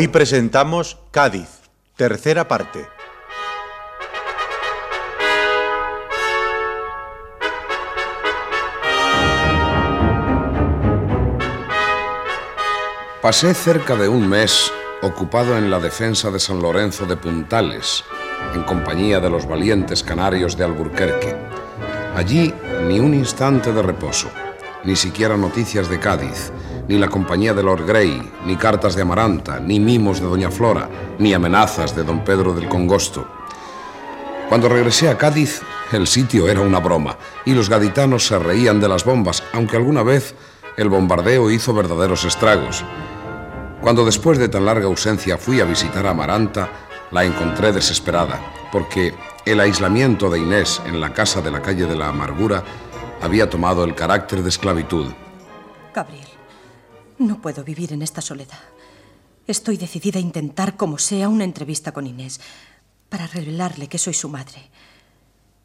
Hoy presentamos Cádiz, tercera parte. Pasé cerca de un mes ocupado en la defensa de San Lorenzo de Puntales, en compañía de los valientes canarios de Alburquerque. Allí ni un instante de reposo, ni siquiera noticias de Cádiz, ni la compañía de Lord Grey, ni cartas de Amaranta, ni mimos de Doña Flora, ni amenazas de Don Pedro del Congosto. Cuando regresé a Cádiz, el sitio era una broma, y los gaditanos se reían de las bombas, aunque alguna vez el bombardeo hizo verdaderos estragos. Cuando después de tan larga ausencia fui a visitar a Amaranta, la encontré desesperada, porque el aislamiento de Inés en la casa de la calle de la Amargura había tomado el carácter de esclavitud. Gabriel, no puedo vivir en esta soledad. Estoy decidida a intentar, como sea, una entrevista con Inés para revelarle que soy su madre.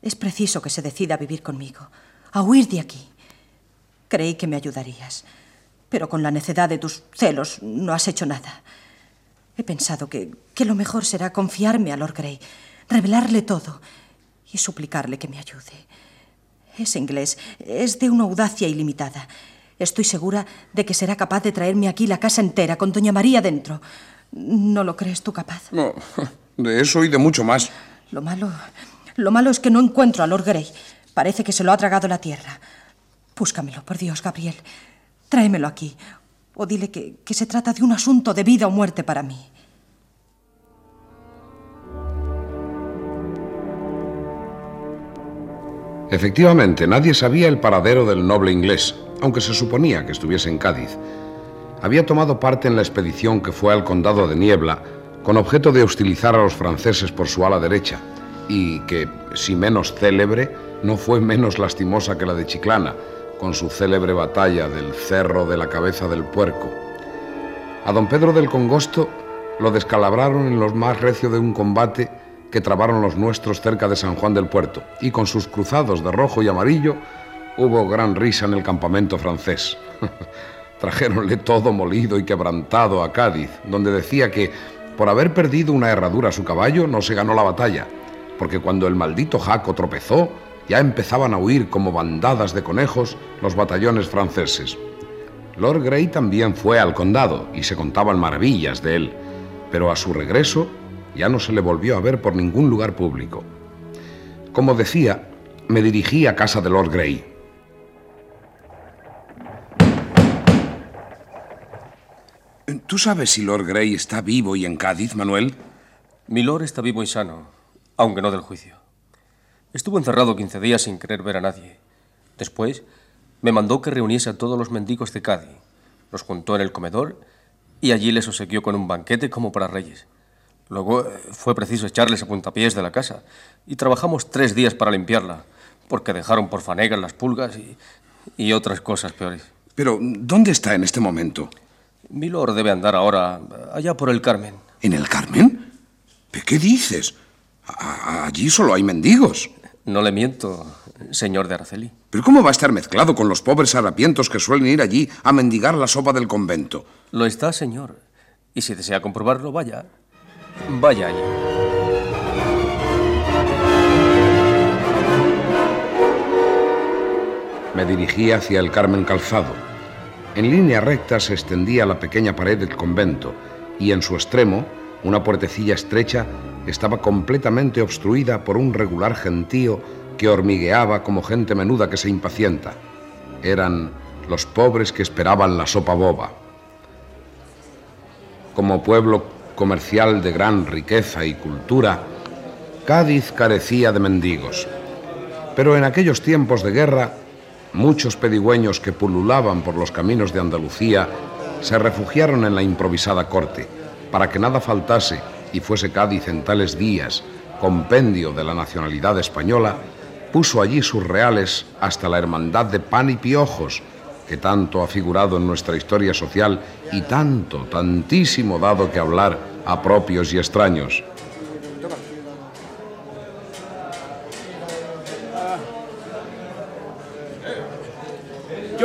Es preciso que se decida a vivir conmigo, a huir de aquí. Creí que me ayudarías, pero con la necedad de tus celos no has hecho nada. He pensado que, que lo mejor será confiarme a Lord Grey, revelarle todo y suplicarle que me ayude. Es inglés, es de una audacia ilimitada Estoy segura de que será capaz de traerme aquí la casa entera con Doña María dentro. ¿No lo crees tú capaz? No, de eso y de mucho más. Lo malo. Lo malo es que no encuentro a Lord Grey. Parece que se lo ha tragado la tierra. Búscamelo, por Dios, Gabriel. Tráemelo aquí. O dile que, que se trata de un asunto de vida o muerte para mí. Efectivamente, nadie sabía el paradero del noble inglés, aunque se suponía que estuviese en Cádiz. Había tomado parte en la expedición que fue al condado de Niebla con objeto de hostilizar a los franceses por su ala derecha, y que, si menos célebre, no fue menos lastimosa que la de Chiclana, con su célebre batalla del Cerro de la Cabeza del Puerco. A don Pedro del Congosto lo descalabraron en los más recios de un combate que trabaron los nuestros cerca de San Juan del Puerto, y con sus cruzados de rojo y amarillo hubo gran risa en el campamento francés. Trajéronle todo molido y quebrantado a Cádiz, donde decía que por haber perdido una herradura a su caballo no se ganó la batalla, porque cuando el maldito Jaco tropezó, ya empezaban a huir como bandadas de conejos los batallones franceses. Lord Grey también fue al condado y se contaban maravillas de él, pero a su regreso ya no se le volvió a ver por ningún lugar público. Como decía, me dirigí a casa de Lord Grey. ¿Tú sabes si Lord Grey está vivo y en Cádiz, Manuel? Mi Lord está vivo y sano, aunque no del juicio. Estuvo encerrado 15 días sin querer ver a nadie. Después me mandó que reuniese a todos los mendigos de Cádiz. Los juntó en el comedor y allí les obsequió con un banquete como para reyes. Luego eh, fue preciso echarles a puntapiés de la casa y trabajamos tres días para limpiarla, porque dejaron por fanegas las pulgas y, y otras cosas peores. Pero, ¿dónde está en este momento? Milord debe andar ahora allá por el Carmen. ¿En el Carmen? ¿De qué dices? allí solo hay mendigos. No le miento. señor de Araceli. ¿Pero cómo va a estar mezclado con los pobres harapientos que suelen ir allí a mendigar la sopa del convento? Lo está, señor. Y si desea comprobarlo, vaya. Vaya allí. Me dirigí hacia el Carmen Calzado. En línea recta se extendía la pequeña pared del convento y en su extremo, una puertecilla estrecha estaba completamente obstruida por un regular gentío que hormigueaba como gente menuda que se impacienta. Eran los pobres que esperaban la sopa boba. Como pueblo comercial de gran riqueza y cultura, Cádiz carecía de mendigos. Pero en aquellos tiempos de guerra, muchos pedigüeños que pululaban por los caminos de Andalucía se refugiaron en la improvisada corte, para que nada faltase y fuese Cádiz en tales días compendio de la nacionalidad española, puso allí sus reales hasta la hermandad de pan y piojos, que tanto ha figurado en nuestra historia social y tanto, tantísimo dado que hablar a propios y extraños.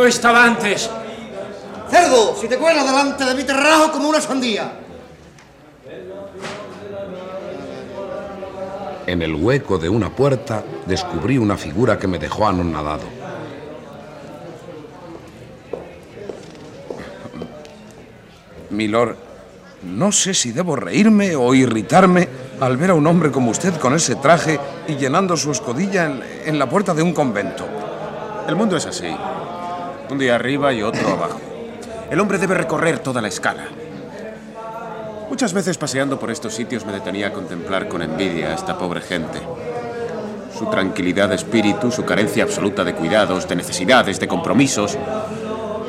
Yo estaba antes. Cerdo, si te cuelas delante de mí te rajo como una sandía. En el hueco de una puerta descubrí una figura que me dejó anonadado. Milord, no sé si debo reírme o irritarme al ver a un hombre como usted con ese traje y llenando su escodilla en, en la puerta de un convento. El mundo es así. Un día arriba y otro abajo. El hombre debe recorrer toda la escala. Muchas veces paseando por estos sitios me detenía a contemplar con envidia a esta pobre gente. Su tranquilidad de espíritu, su carencia absoluta de cuidados, de necesidades, de compromisos,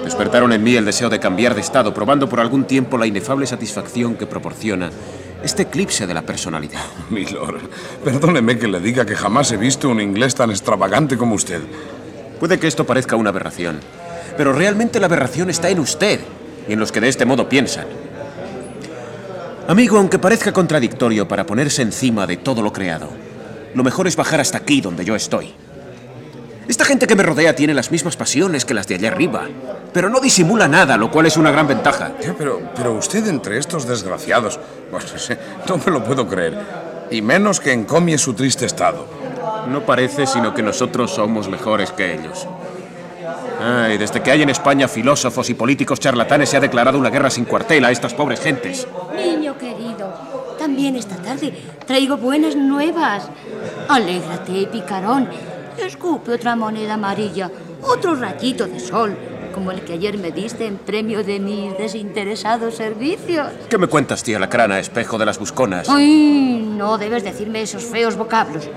despertaron en mí el deseo de cambiar de estado, probando por algún tiempo la inefable satisfacción que proporciona este eclipse de la personalidad. Milord, perdóneme que le diga que jamás he visto un inglés tan extravagante como usted. Puede que esto parezca una aberración, pero realmente la aberración está en usted y en los que de este modo piensan. Amigo, aunque parezca contradictorio para ponerse encima de todo lo creado, lo mejor es bajar hasta aquí donde yo estoy. Esta gente que me rodea tiene las mismas pasiones que las de allá arriba, pero no disimula nada, lo cual es una gran ventaja. Pero, pero usted entre estos desgraciados, no me lo puedo creer. Y menos que encomie su triste estado. No parece sino que nosotros somos mejores que ellos. Ay, desde que hay en España filósofos y políticos charlatanes se ha declarado una guerra sin cuartel a estas pobres gentes. Niño querido, también esta tarde traigo buenas nuevas. Alégrate, picarón. Escupe otra moneda amarilla, otro rayito de sol, como el que ayer me diste en premio de mis desinteresados servicios. ¿Qué me cuentas, tía Lacrana, espejo de las busconas? Ay, no debes decirme esos feos vocablos.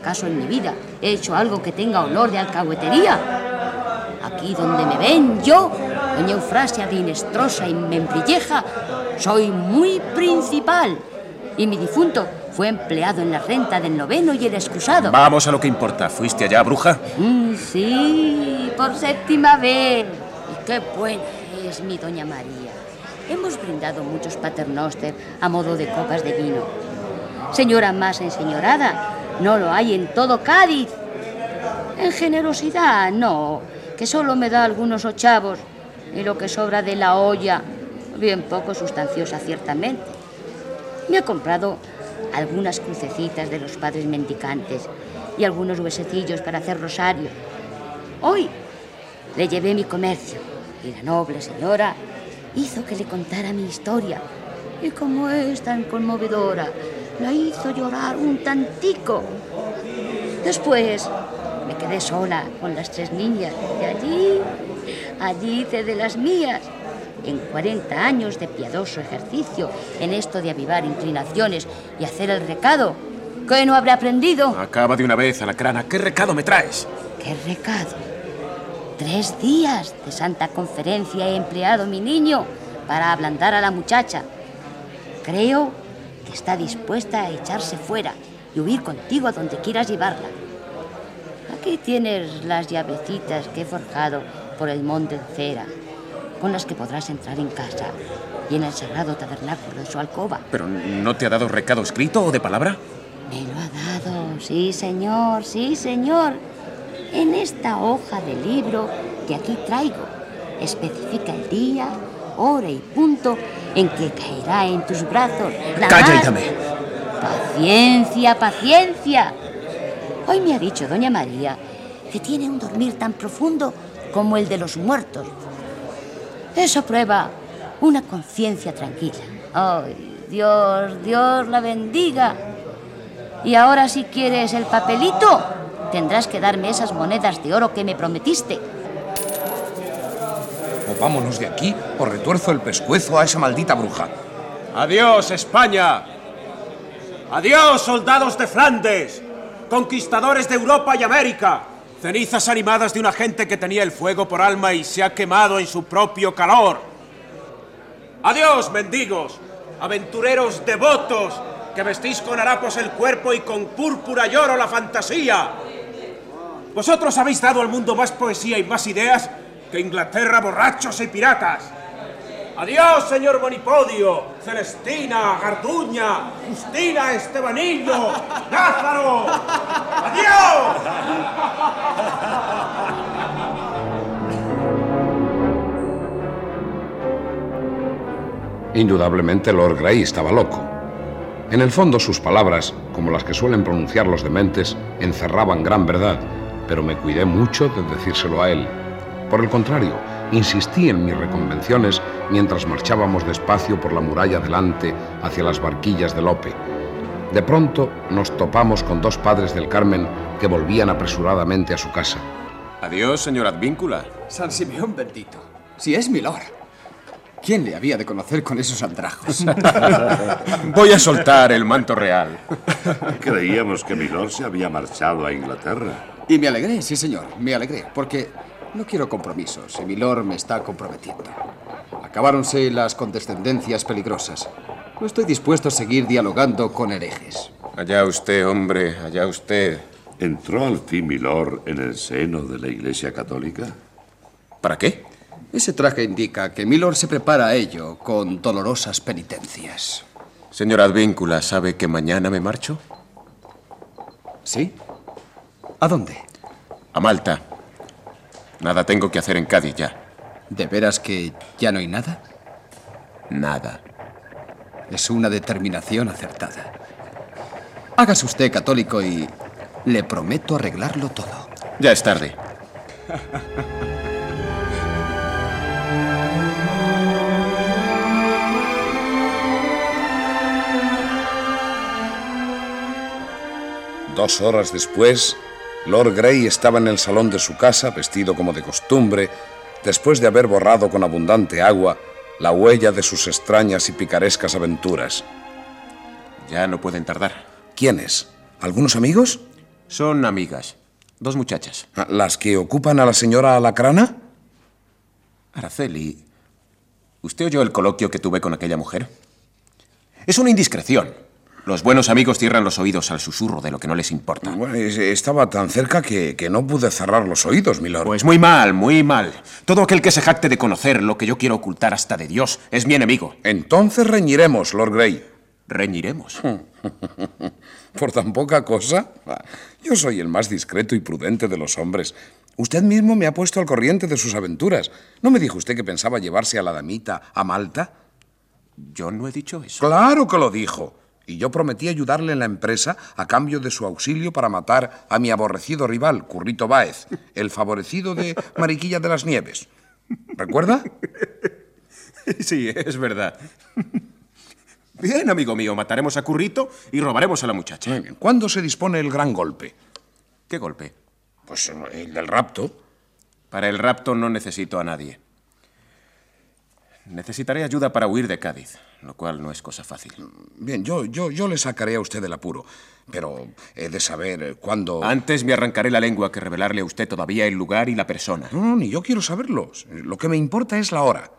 ¿Acaso en mi vida he hecho algo que tenga olor de alcahuetería? Aquí donde me ven yo, doña Eufrasia de Inestrosa y Membrilleja, soy muy principal. Y mi difunto fue empleado en la renta del noveno y el excusado. Vamos a lo que importa. ¿Fuiste allá, bruja? Mm, sí, por séptima vez. Y qué buena es mi doña María. Hemos brindado muchos paternoster a modo de copas de vino. Señora más enseñorada, no lo hay en todo Cádiz. En generosidad, no, que solo me da algunos ochavos y lo que sobra de la olla, bien poco sustanciosa ciertamente. Me ha comprado algunas crucecitas de los padres mendicantes y algunos huesecillos para hacer rosario. Hoy le llevé mi comercio y la noble señora hizo que le contara mi historia. Y como es tan conmovedora, la hizo llorar un tantico. Después me quedé sola con las tres niñas y allí, allí hice de las mías. En 40 años de piadoso ejercicio en esto de avivar inclinaciones y hacer el recado, ¿qué no habré aprendido? Acaba de una vez, Alacrana. ¿Qué recado me traes? ¿Qué recado? Tres días de santa conferencia he empleado mi niño para ablandar a la muchacha. Creo que está dispuesta a echarse fuera y huir contigo a donde quieras llevarla. Aquí tienes las llavecitas que he forjado por el monte de cera, con las que podrás entrar en casa y en el sagrado tabernáculo de su alcoba. ¿Pero no te ha dado recado escrito o de palabra? Me lo ha dado, sí, señor, sí, señor. en esta hoja de libro que aquí traigo. Especifica el día, hora y punto en que caerá en tus brazos. la Calla y dame. Paciencia, paciencia. Hoy me ha dicho doña María que tiene un dormir tan profundo como el de los muertos. Eso prueba una conciencia tranquila. Ay, Dios, Dios la bendiga. Y ahora si quieres el papelito, tendrás que darme esas monedas de oro que me prometiste. O vámonos de aquí o retuerzo el pescuezo a esa maldita bruja. Adiós, España. Adiós, soldados de Flandes, conquistadores de Europa y América. Cenizas animadas de una gente que tenía el fuego por alma y se ha quemado en su propio calor. Adiós, mendigos, aventureros devotos, que vestís con harapos el cuerpo y con púrpura y oro la fantasía. Vosotros habéis dado al mundo más poesía y más ideas que Inglaterra borrachos y piratas. Adiós, señor Bonipodio, Celestina, Garduña, Justina, Estebanillo, Lázaro. Adiós. Indudablemente Lord Grey estaba loco. En el fondo sus palabras, como las que suelen pronunciar los dementes, encerraban gran verdad, pero me cuidé mucho de decírselo a él. Por el contrario, insistí en mis reconvenciones mientras marchábamos despacio por la muralla delante hacia las barquillas de Lope. De pronto nos topamos con dos padres del Carmen que volvían apresuradamente a su casa. Adiós, señor Advíncula. San Simeón bendito. Si es mi lord. ¿Quién le había de conocer con esos andrajos? Voy a soltar el manto real. Creíamos que Milord se había marchado a Inglaterra. y me alegré, sí señor, me alegré, porque no quiero compromisos y mi lord me está comprometiendo. Acabáronse las condescendencias peligrosas. No estoy dispuesto a seguir dialogando con herejes. Allá usted, hombre, allá usted. ¿Entró al fin Milord en el seno de la Iglesia Católica? ¿Para qué? Ese traje indica que Milord se prepara a ello con dolorosas penitencias. Señor Advíncula, ¿sabe que mañana me marcho? ¿Sí? ¿A dónde? A Malta. Nada tengo que hacer en Cádiz ya. ¿De veras que ya no hay nada? Nada. Es una determinación acertada. Hágase usted católico y le prometo arreglarlo todo. Ya es tarde. Dos horas después, Lord Grey estaba en el salón de su casa, vestido como de costumbre, después de haber borrado con abundante agua la huella de sus extrañas y picarescas aventuras. Ya no pueden tardar. ¿Quiénes? ¿Algunos amigos? Son amigas. Dos muchachas. Ah, ¿Las que ocupan a la señora Alacrana? Araceli, ¿usted oyó el coloquio que tuve con aquella mujer? Es una indiscreción. Los buenos amigos cierran los oídos al susurro de lo que no les importa. Bueno, estaba tan cerca que, que no pude cerrar los oídos, milord. Pues muy mal, muy mal. Todo aquel que se jacte de conocer lo que yo quiero ocultar hasta de Dios es mi enemigo. Entonces reñiremos, Lord Grey. Reñiremos. ¿Por tan poca cosa? Ah, Yo soy el más discreto y prudente de los hombres. Usted mismo me ha puesto al corriente de sus aventuras. ¿No me dijo usted que pensaba llevarse a la damita a Malta? Yo no he dicho eso. Claro que lo dijo. Y yo prometí ayudarle en la empresa a cambio de su auxilio para matar a mi aborrecido rival, Currito Báez, el favorecido de Mariquilla de las Nieves. ¿Recuerda? Sí, es verdad. Bien, amigo mío, mataremos a Currito y robaremos a la muchacha. Muy bien. ¿Cuándo se dispone el gran golpe? ¿Qué golpe? Pues el del rapto. Para el rapto no necesito a nadie. Necesitaré ayuda para huir de Cádiz, lo cual no es cosa fácil. Bien, yo, yo, yo le sacaré a usted del apuro, pero he de saber eh, cuándo... Antes me arrancaré la lengua que revelarle a usted todavía el lugar y la persona. No, no, ni yo quiero saberlo. Lo que me importa es la hora.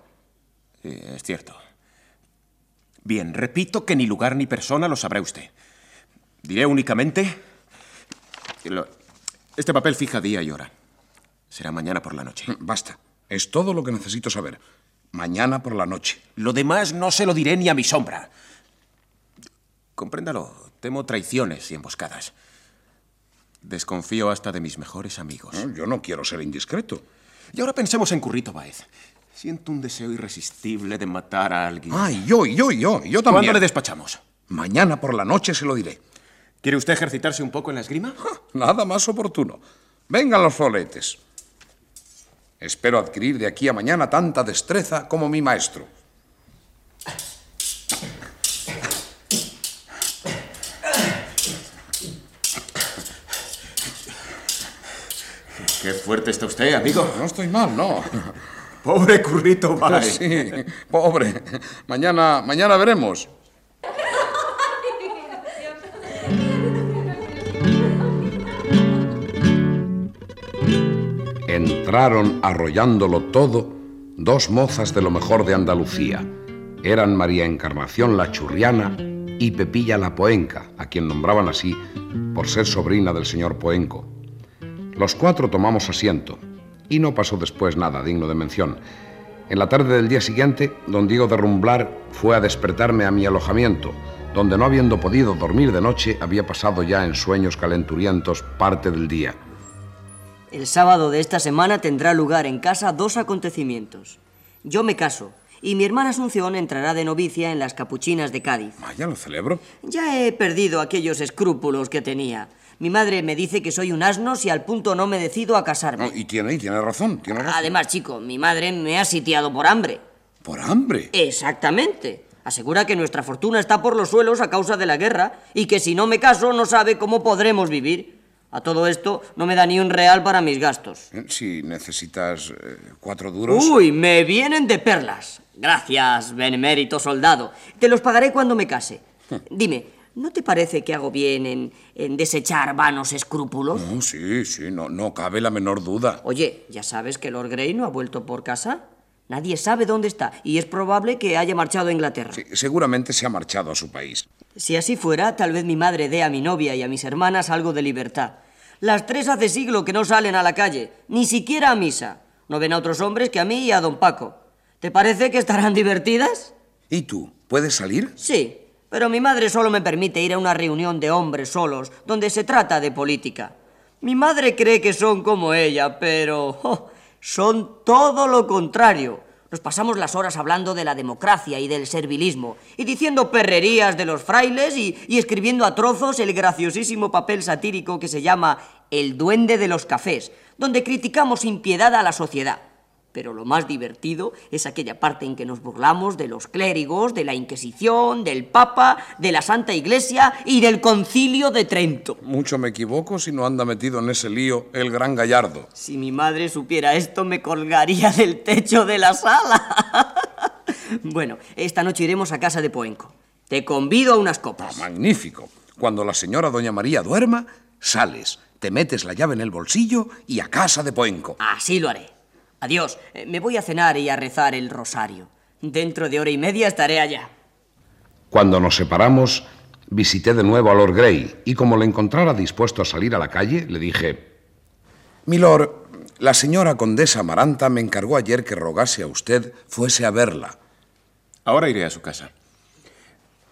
Sí, es cierto. Bien, repito que ni lugar ni persona lo sabrá usted. Diré únicamente... Este papel fija día y hora. Será mañana por la noche. Basta. Es todo lo que necesito saber. Mañana por la noche. Lo demás no se lo diré ni a mi sombra. Compréndalo. Temo traiciones y emboscadas. Desconfío hasta de mis mejores amigos. yo no quiero ser indiscreto. Y ahora pensemos en Currito Baez. Siento un deseo irresistible de matar a alguien. Ay, yo, yo, yo, yo también. ¿Cuándo le despachamos? Mañana por la noche se lo diré. ¿Quiere usted ejercitarse un poco en la esgrima? Nada más oportuno. Vengan los roletes. Espero adquirir de aquí a mañana tanta destreza como mi maestro. Qué fuerte está usted, amigo. No estoy mal, no. Pobre Currito Baez. Sí, pobre. Mañana, mañana veremos. Entraron arrollándolo todo dos mozas de lo mejor de Andalucía. Eran María Encarnación la Churriana y Pepilla la Poenca, a quien nombraban así por ser sobrina del señor Poenco. Los cuatro tomamos asiento y no pasó después nada digno de mención. En la tarde del día siguiente, don Diego de Rumblar fue a despertarme a mi alojamiento, donde no habiendo podido dormir de noche, había pasado ya en sueños calenturientos parte del día. El sábado de esta semana tendrá lugar en casa dos acontecimientos. Yo me caso y mi hermana Asunción entrará de novicia en las capuchinas de Cádiz. Vaya, lo celebro. Ya he perdido aquellos escrúpulos que tenía. Mi madre me dice que soy un asno si al punto no me decido a casarme. No, y tiene, y tiene razón, tiene razón. Además, chico, mi madre me ha sitiado por hambre. ¿Por hambre? Exactamente. Asegura que nuestra fortuna está por los suelos a causa de la guerra y que si no me caso no sabe cómo podremos vivir. A todo esto no me da ni un real para mis gastos. Eh, Si necesitas eh, cuatro duros. Uy, me vienen de perlas. Gracias, benemérito soldado. Te los pagaré cuando me case. Dime, ¿no te parece que hago bien en, en desechar vanos escrúpulos? No, sí, sí, no, no cabe la menor duda. Oye, ¿ya sabes que Lord Grey no ha vuelto por casa? Nadie sabe dónde está y es probable que haya marchado a Inglaterra. Sí, seguramente se ha marchado a su país. Si así fuera, tal vez mi madre dé a mi novia y a mis hermanas algo de libertad. Las tres hace siglo que no salen a la calle, ni siquiera a misa. No ven a otros hombres que a mí y a don Paco. ¿Te parece que estarán divertidas? ¿Y tú? ¿Puedes salir? Sí, pero mi madre solo me permite ir a una reunión de hombres solos, donde se trata de política. Mi madre cree que son como ella, pero oh, son todo lo contrario. Nos pasamos las horas hablando de la democracia y del servilismo, y diciendo perrerías de los frailes y, escribiendo a trozos el graciosísimo papel satírico que se llama El duende de los cafés, donde criticamos sin piedad a la sociedad. Pero lo más divertido es aquella parte en que nos burlamos de los clérigos, de la Inquisición, del Papa, de la Santa Iglesia y del Concilio de Trento. Mucho me equivoco si no anda metido en ese lío el gran gallardo. Si mi madre supiera esto, me colgaría del techo de la sala. bueno, esta noche iremos a casa de Poenco. Te convido a unas copas. Magnífico. Cuando la señora doña María duerma, sales, te metes la llave en el bolsillo y a casa de Poenco. Así lo haré. Adiós. Eh, Me voy a cenar y a rezar el rosario. Dentro de hora y media estaré allá. Cuando nos separamos, visité de nuevo a Lord Grey y como le encontrara dispuesto a salir a la calle, le dije, Milord, la señora condesa Amaranta me encargó ayer que rogase a usted fuese a verla. Ahora iré a su casa.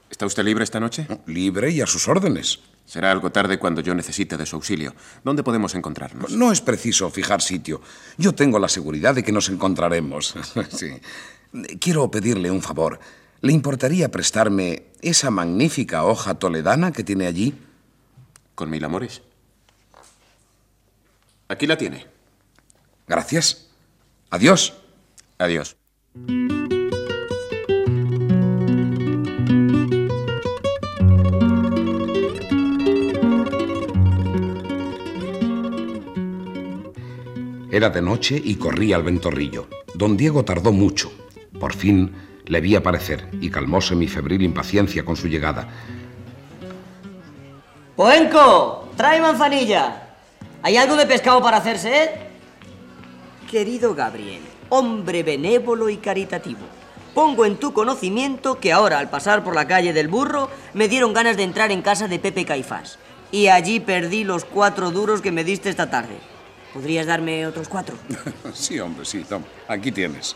¿Está usted libre esta noche? Libre y a sus órdenes. Será algo tarde cuando yo necesite de su auxilio. ¿Dónde podemos encontrarnos? No es preciso fijar sitio. Yo tengo la seguridad de que nos encontraremos. sí. Quiero pedirle un favor. ¿Le importaría prestarme esa magnífica hoja toledana que tiene allí? Con mil amores. Aquí la tiene. Gracias. Adiós. Adiós. Era de noche y corría al ventorrillo. Don Diego tardó mucho. Por fin le vi aparecer y calmóse mi febril impaciencia con su llegada. ¡Poenco! ¡Trae manzanilla! ¿Hay algo de pescado para hacerse? eh? Querido Gabriel, hombre benévolo y caritativo, pongo en tu conocimiento que ahora, al pasar por la calle del burro, me dieron ganas de entrar en casa de Pepe Caifás. Y allí perdí los cuatro duros que me diste esta tarde. ¿Podrías darme otros cuatro? sí, hombre, sí, toma. Aquí tienes.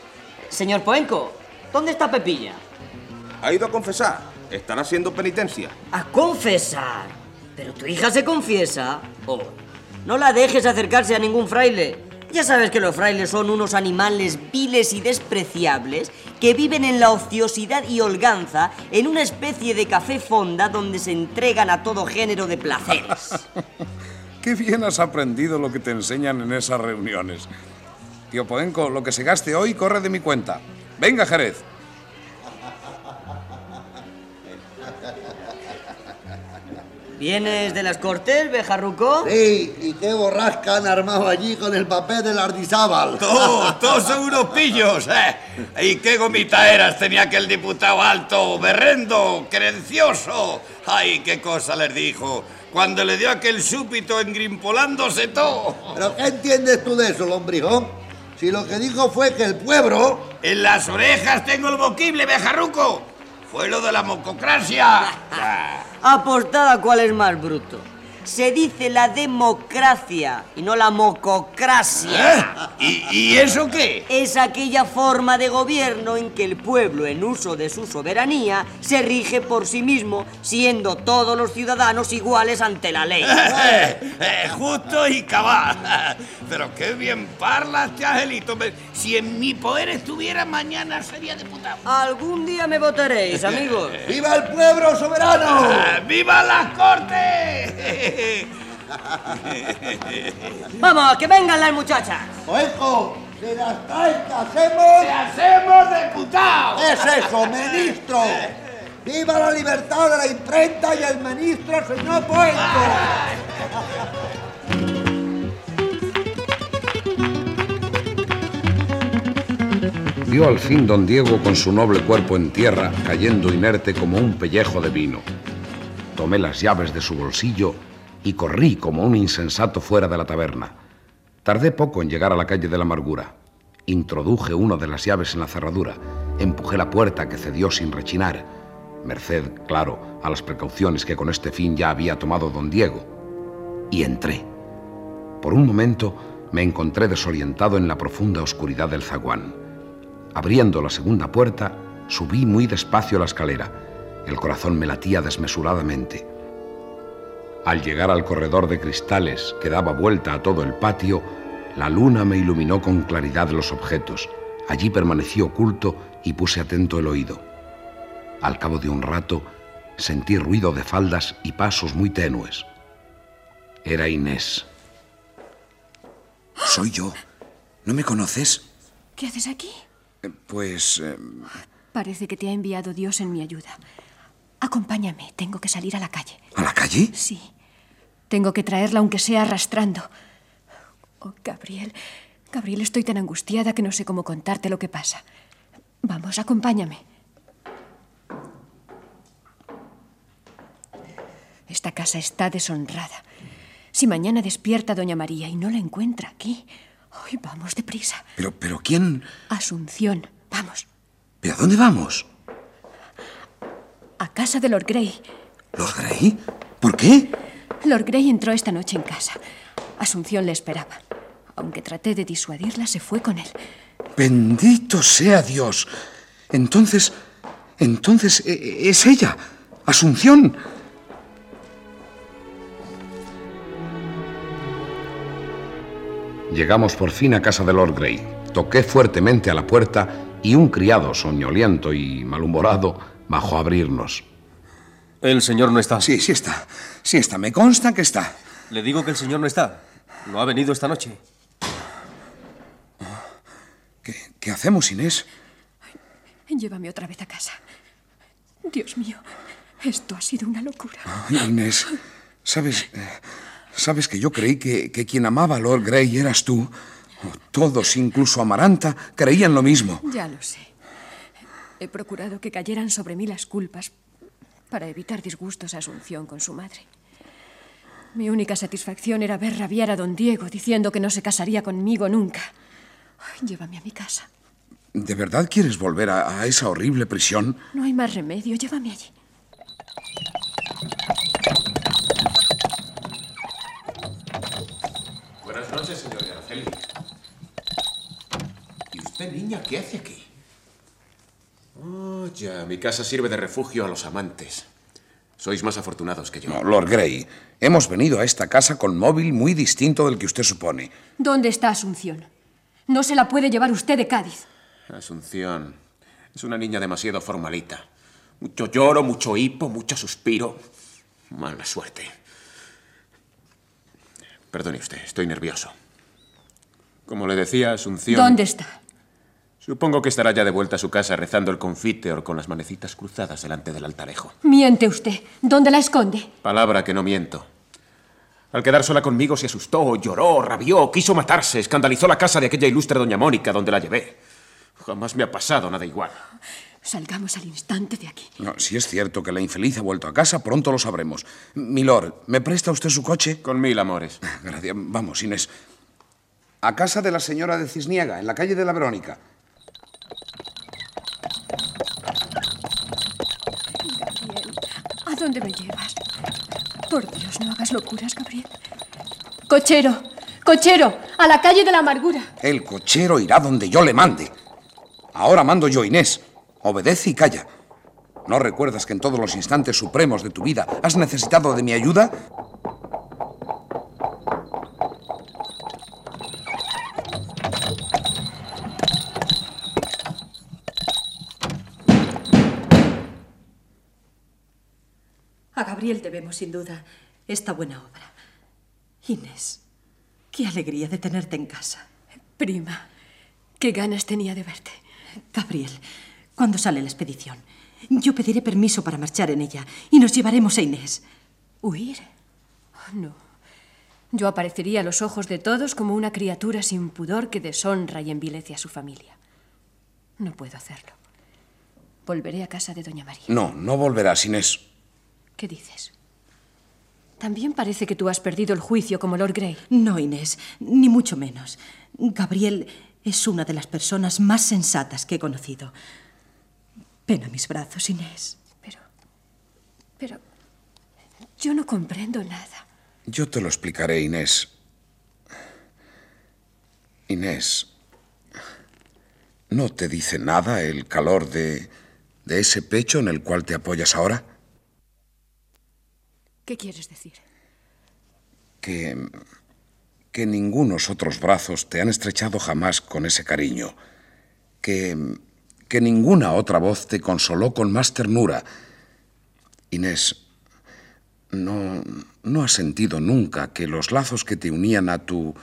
Señor Poenco, ¿dónde está Pepilla? Ha ido a confesar. Estará haciendo penitencia. A confesar. Pero tu hija se confiesa. Oh, no la dejes acercarse a ningún fraile. Ya sabes que los frailes son unos animales viles y despreciables que viven en la ociosidad y holganza en una especie de café fonda donde se entregan a todo género de placeres. Qué bien has aprendido lo que te enseñan en esas reuniones. Tío Poenco, lo que se gaste hoy corre de mi cuenta. Venga, Jerez. ¿Vienes de las Cortes, Bejarruco? Sí, y qué borrasca han armado allí con el papel del Ardizábal. Todos, todos son unos pillos, ¿eh? ¿Y qué gomitaeras tenía aquel diputado alto, berrendo, credencioso? ¡Ay, qué cosa les dijo! Cuando le dio aquel súpito engrimpolándose todo. ¿Pero qué entiendes tú de eso, lombrijo? Si lo que dijo fue que el pueblo... En las orejas tengo el boquible, bejarruco. Fue lo de la mococracia. Apostada cuál es más bruto. Se dice la democracia y no la mococracia. ¿Eh? ¿Y, ¿Y, eso qué? Es aquella forma de gobierno en que el pueblo, en uso de su soberanía, se rige por sí mismo, siendo todos los ciudadanos iguales ante la ley. Eh, justo y cabal. Pero qué bien parlas, este Angelito. Si en mi poder estuviera, mañana sería diputado. Algún día me votaréis, amigos. ¡Viva el pueblo soberano! ¡Viva las cortes! Vamos, que vengan las muchachas. Ojo, de las traes que hacemos. ¡Te hacemos diputado! Es eso, ministro. ¡Viva la libertad de la imprenta y el ministro, señor Poenco! Vio al fin don Diego con su noble cuerpo en tierra, cayendo inerte como un pellejo de vino. Tomé las llaves de su bolsillo y corrí como un insensato fuera de la taberna. Tardé poco en llegar a la calle de la amargura. Introduje una de las llaves en la cerradura, empujé la puerta que cedió sin rechinar, merced, claro, a las precauciones que con este fin ya había tomado don Diego, y entré. Por un momento me encontré desorientado en la profunda oscuridad del zaguán. Abriendo la segunda puerta, subí muy despacio la escalera. El corazón me latía desmesuradamente. Al llegar al corredor de cristales que daba vuelta a todo el patio, la luna me iluminó con claridad los objetos. Allí permanecí oculto y puse atento el oído. Al cabo de un rato, sentí ruido de faldas y pasos muy tenues. Era Inés. Soy yo. ¿No me conoces? ¿Qué haces aquí? Pues... Eh... Parece que te ha enviado Dios en mi ayuda. Acompáñame, tengo que salir a la calle. ¿A la calle? Sí. Tengo que traerla aunque sea arrastrando. Oh, Gabriel, Gabriel, estoy tan angustiada que no sé cómo contarte lo que pasa. Vamos, acompáñame. Esta casa está deshonrada. Si mañana despierta doña María y no la encuentra aquí, hoy vamos deprisa. Pero, pero ¿quién? Asunción, vamos. ¿Pero a dónde vamos? A casa de Lord Grey. ¿Lord Grey? ¿Por qué? Lord Grey entró esta noche en casa. Asunción le esperaba. Aunque traté de disuadirla, se fue con él. Bendito sea Dios. Entonces, entonces e, es ella, Asunción. Llegamos por fin a casa de Lord Grey. Toqué fuertemente a la puerta y un criado soñoliento y malhumorado bajó a abrirnos. El señor no está. Sí, sí está. Sí está. Me consta que está. Le digo que el señor no está. No ha venido esta noche. ¿Qué, qué hacemos, Inés? Llévame otra vez a casa. Dios mío, esto ha sido una locura. Ay, Inés, ¿sabes? ¿Sabes que yo creí que, que quien amaba a Lord Grey eras tú? Todos, incluso Amaranta, creían lo mismo. Ya lo sé. He procurado que cayeran sobre mí las culpas para evitar disgustos a Asunción con su madre. Mi única satisfacción era ver rabiar a don Diego diciendo que no se casaría conmigo nunca. Ay, llévame a mi casa. ¿De verdad quieres volver a, a esa horrible prisión? No hay más remedio. Llévame allí. Buenas noches, señor Araceli. ¿Y usted, niña, qué hace aquí? Oh, ya, mi casa sirve de refugio a los amantes. Sois más afortunados que yo. No, Lord Grey, hemos venido a esta casa con móvil muy distinto del que usted supone. ¿Dónde está Asunción? No se la puede llevar usted de Cádiz. Asunción es una niña demasiado formalita. Mucho lloro, mucho hipo, mucho suspiro. Mala suerte. Perdone usted, estoy nervioso. Como le decía, Asunción... ¿Dónde está? Supongo que estará ya de vuelta a su casa rezando el confiteor con las manecitas cruzadas delante del altarejo. Miente usted. ¿Dónde la esconde? Palabra que no miento. Al quedar sola conmigo se asustó, lloró, rabió, quiso matarse, escandalizó la casa de aquella ilustre doña Mónica donde la llevé. Jamás me ha pasado nada igual. Salgamos al instante de aquí. No, si es cierto que la infeliz ha vuelto a casa, pronto lo sabremos. Milord, ¿me presta usted su coche? Con mil amores. Gracias. Vamos, Inés. A casa de la señora de Cisniega, en la calle de la Verónica. ¿A dónde me llevas? Por Dios, no hagas locuras, Gabriel. Cochero, cochero, a la calle de la amargura. El cochero irá donde yo le mande. Ahora mando yo, Inés. Obedece y calla. ¿No recuerdas que en todos los instantes supremos de tu vida has necesitado de mi ayuda? Gabriel debemos, sin duda, esta buena obra. Inés, qué alegría de tenerte en casa. Prima, qué ganas tenía de verte. Gabriel, ¿cuándo sale la expedición? Yo pediré permiso para marchar en ella y nos llevaremos a Inés. ¿Huir? Oh, no. Yo aparecería a los ojos de todos como una criatura sin pudor que deshonra y envilece a su familia. No puedo hacerlo. Volveré a casa de Doña María. No, no volverás, Inés. ¿Qué dices? También parece que tú has perdido el juicio como Lord Grey. No, Inés, ni mucho menos. Gabriel es una de las personas más sensatas que he conocido. Ven a mis brazos, Inés. Pero. Pero. Yo no comprendo nada. Yo te lo explicaré, Inés. Inés. ¿No te dice nada el calor de. de ese pecho en el cual te apoyas ahora? ¿Qué quieres decir? Que. que ningunos otros brazos te han estrechado jamás con ese cariño. Que. que ninguna otra voz te consoló con más ternura. Inés, no. no has sentido nunca que los lazos que te unían a tu.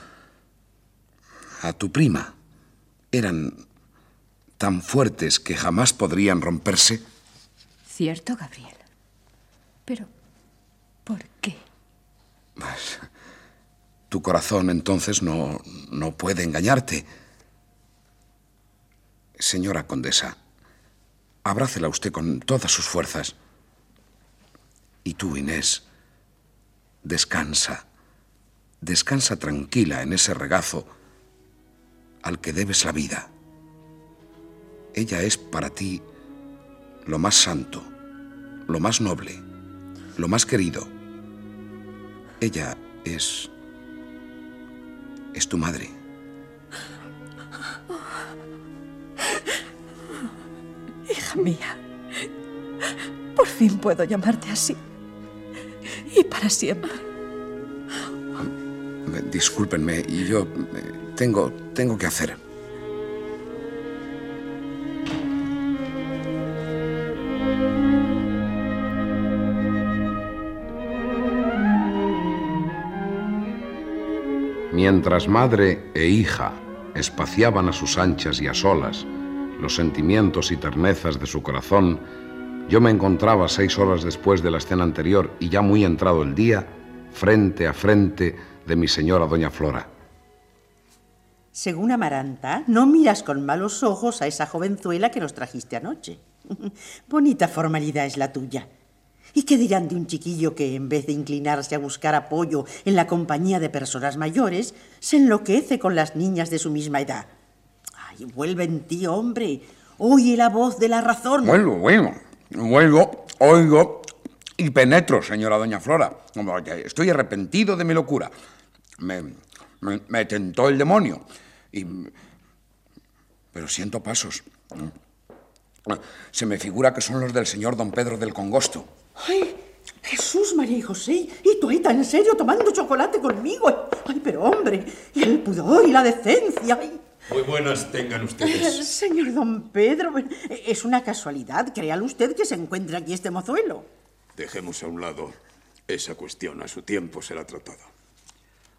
a tu prima eran tan fuertes que jamás podrían romperse? Cierto, Gabriel. Pero. ¿Por qué? Tu corazón entonces no, no puede engañarte. Señora condesa, abrácela usted con todas sus fuerzas. Y tú, Inés, descansa, descansa tranquila en ese regazo al que debes la vida. Ella es para ti lo más santo, lo más noble, lo más querido. Ella es... es tu madre. Hija mía, por fin puedo llamarte así. Y para siempre. Discúlpenme, y yo eh, tengo, tengo que hacer. Mientras madre e hija espaciaban a sus anchas y a solas los sentimientos y ternezas de su corazón, yo me encontraba seis horas después de la escena anterior y ya muy entrado el día, frente a frente de mi señora doña Flora. Según Amaranta, no miras con malos ojos a esa jovenzuela que nos trajiste anoche. Bonita formalidad es la tuya. ¿Y qué dirán de un chiquillo que, en vez de inclinarse a buscar apoyo en la compañía de personas mayores, se enloquece con las niñas de su misma edad? Ay, vuelve en ti, hombre. Oye la voz de la razón. Vuelvo, bueno. Vuelvo, oigo y penetro, señora doña Flora. Estoy arrepentido de mi locura. Me, tentó el demonio. Pero siento pasos. Se me figura que son los del señor don Pedro del Congosto. ¡Ay! Jesús, María y José, y tú ahí tan en serio tomando chocolate conmigo. Ay, pero hombre, y el pudor y la decencia. Muy buenas tengan ustedes. Señor don Pedro, es una casualidad, créalo usted que se encuentre aquí este mozuelo. Dejemos a un lado esa cuestión, a su tiempo será tratada.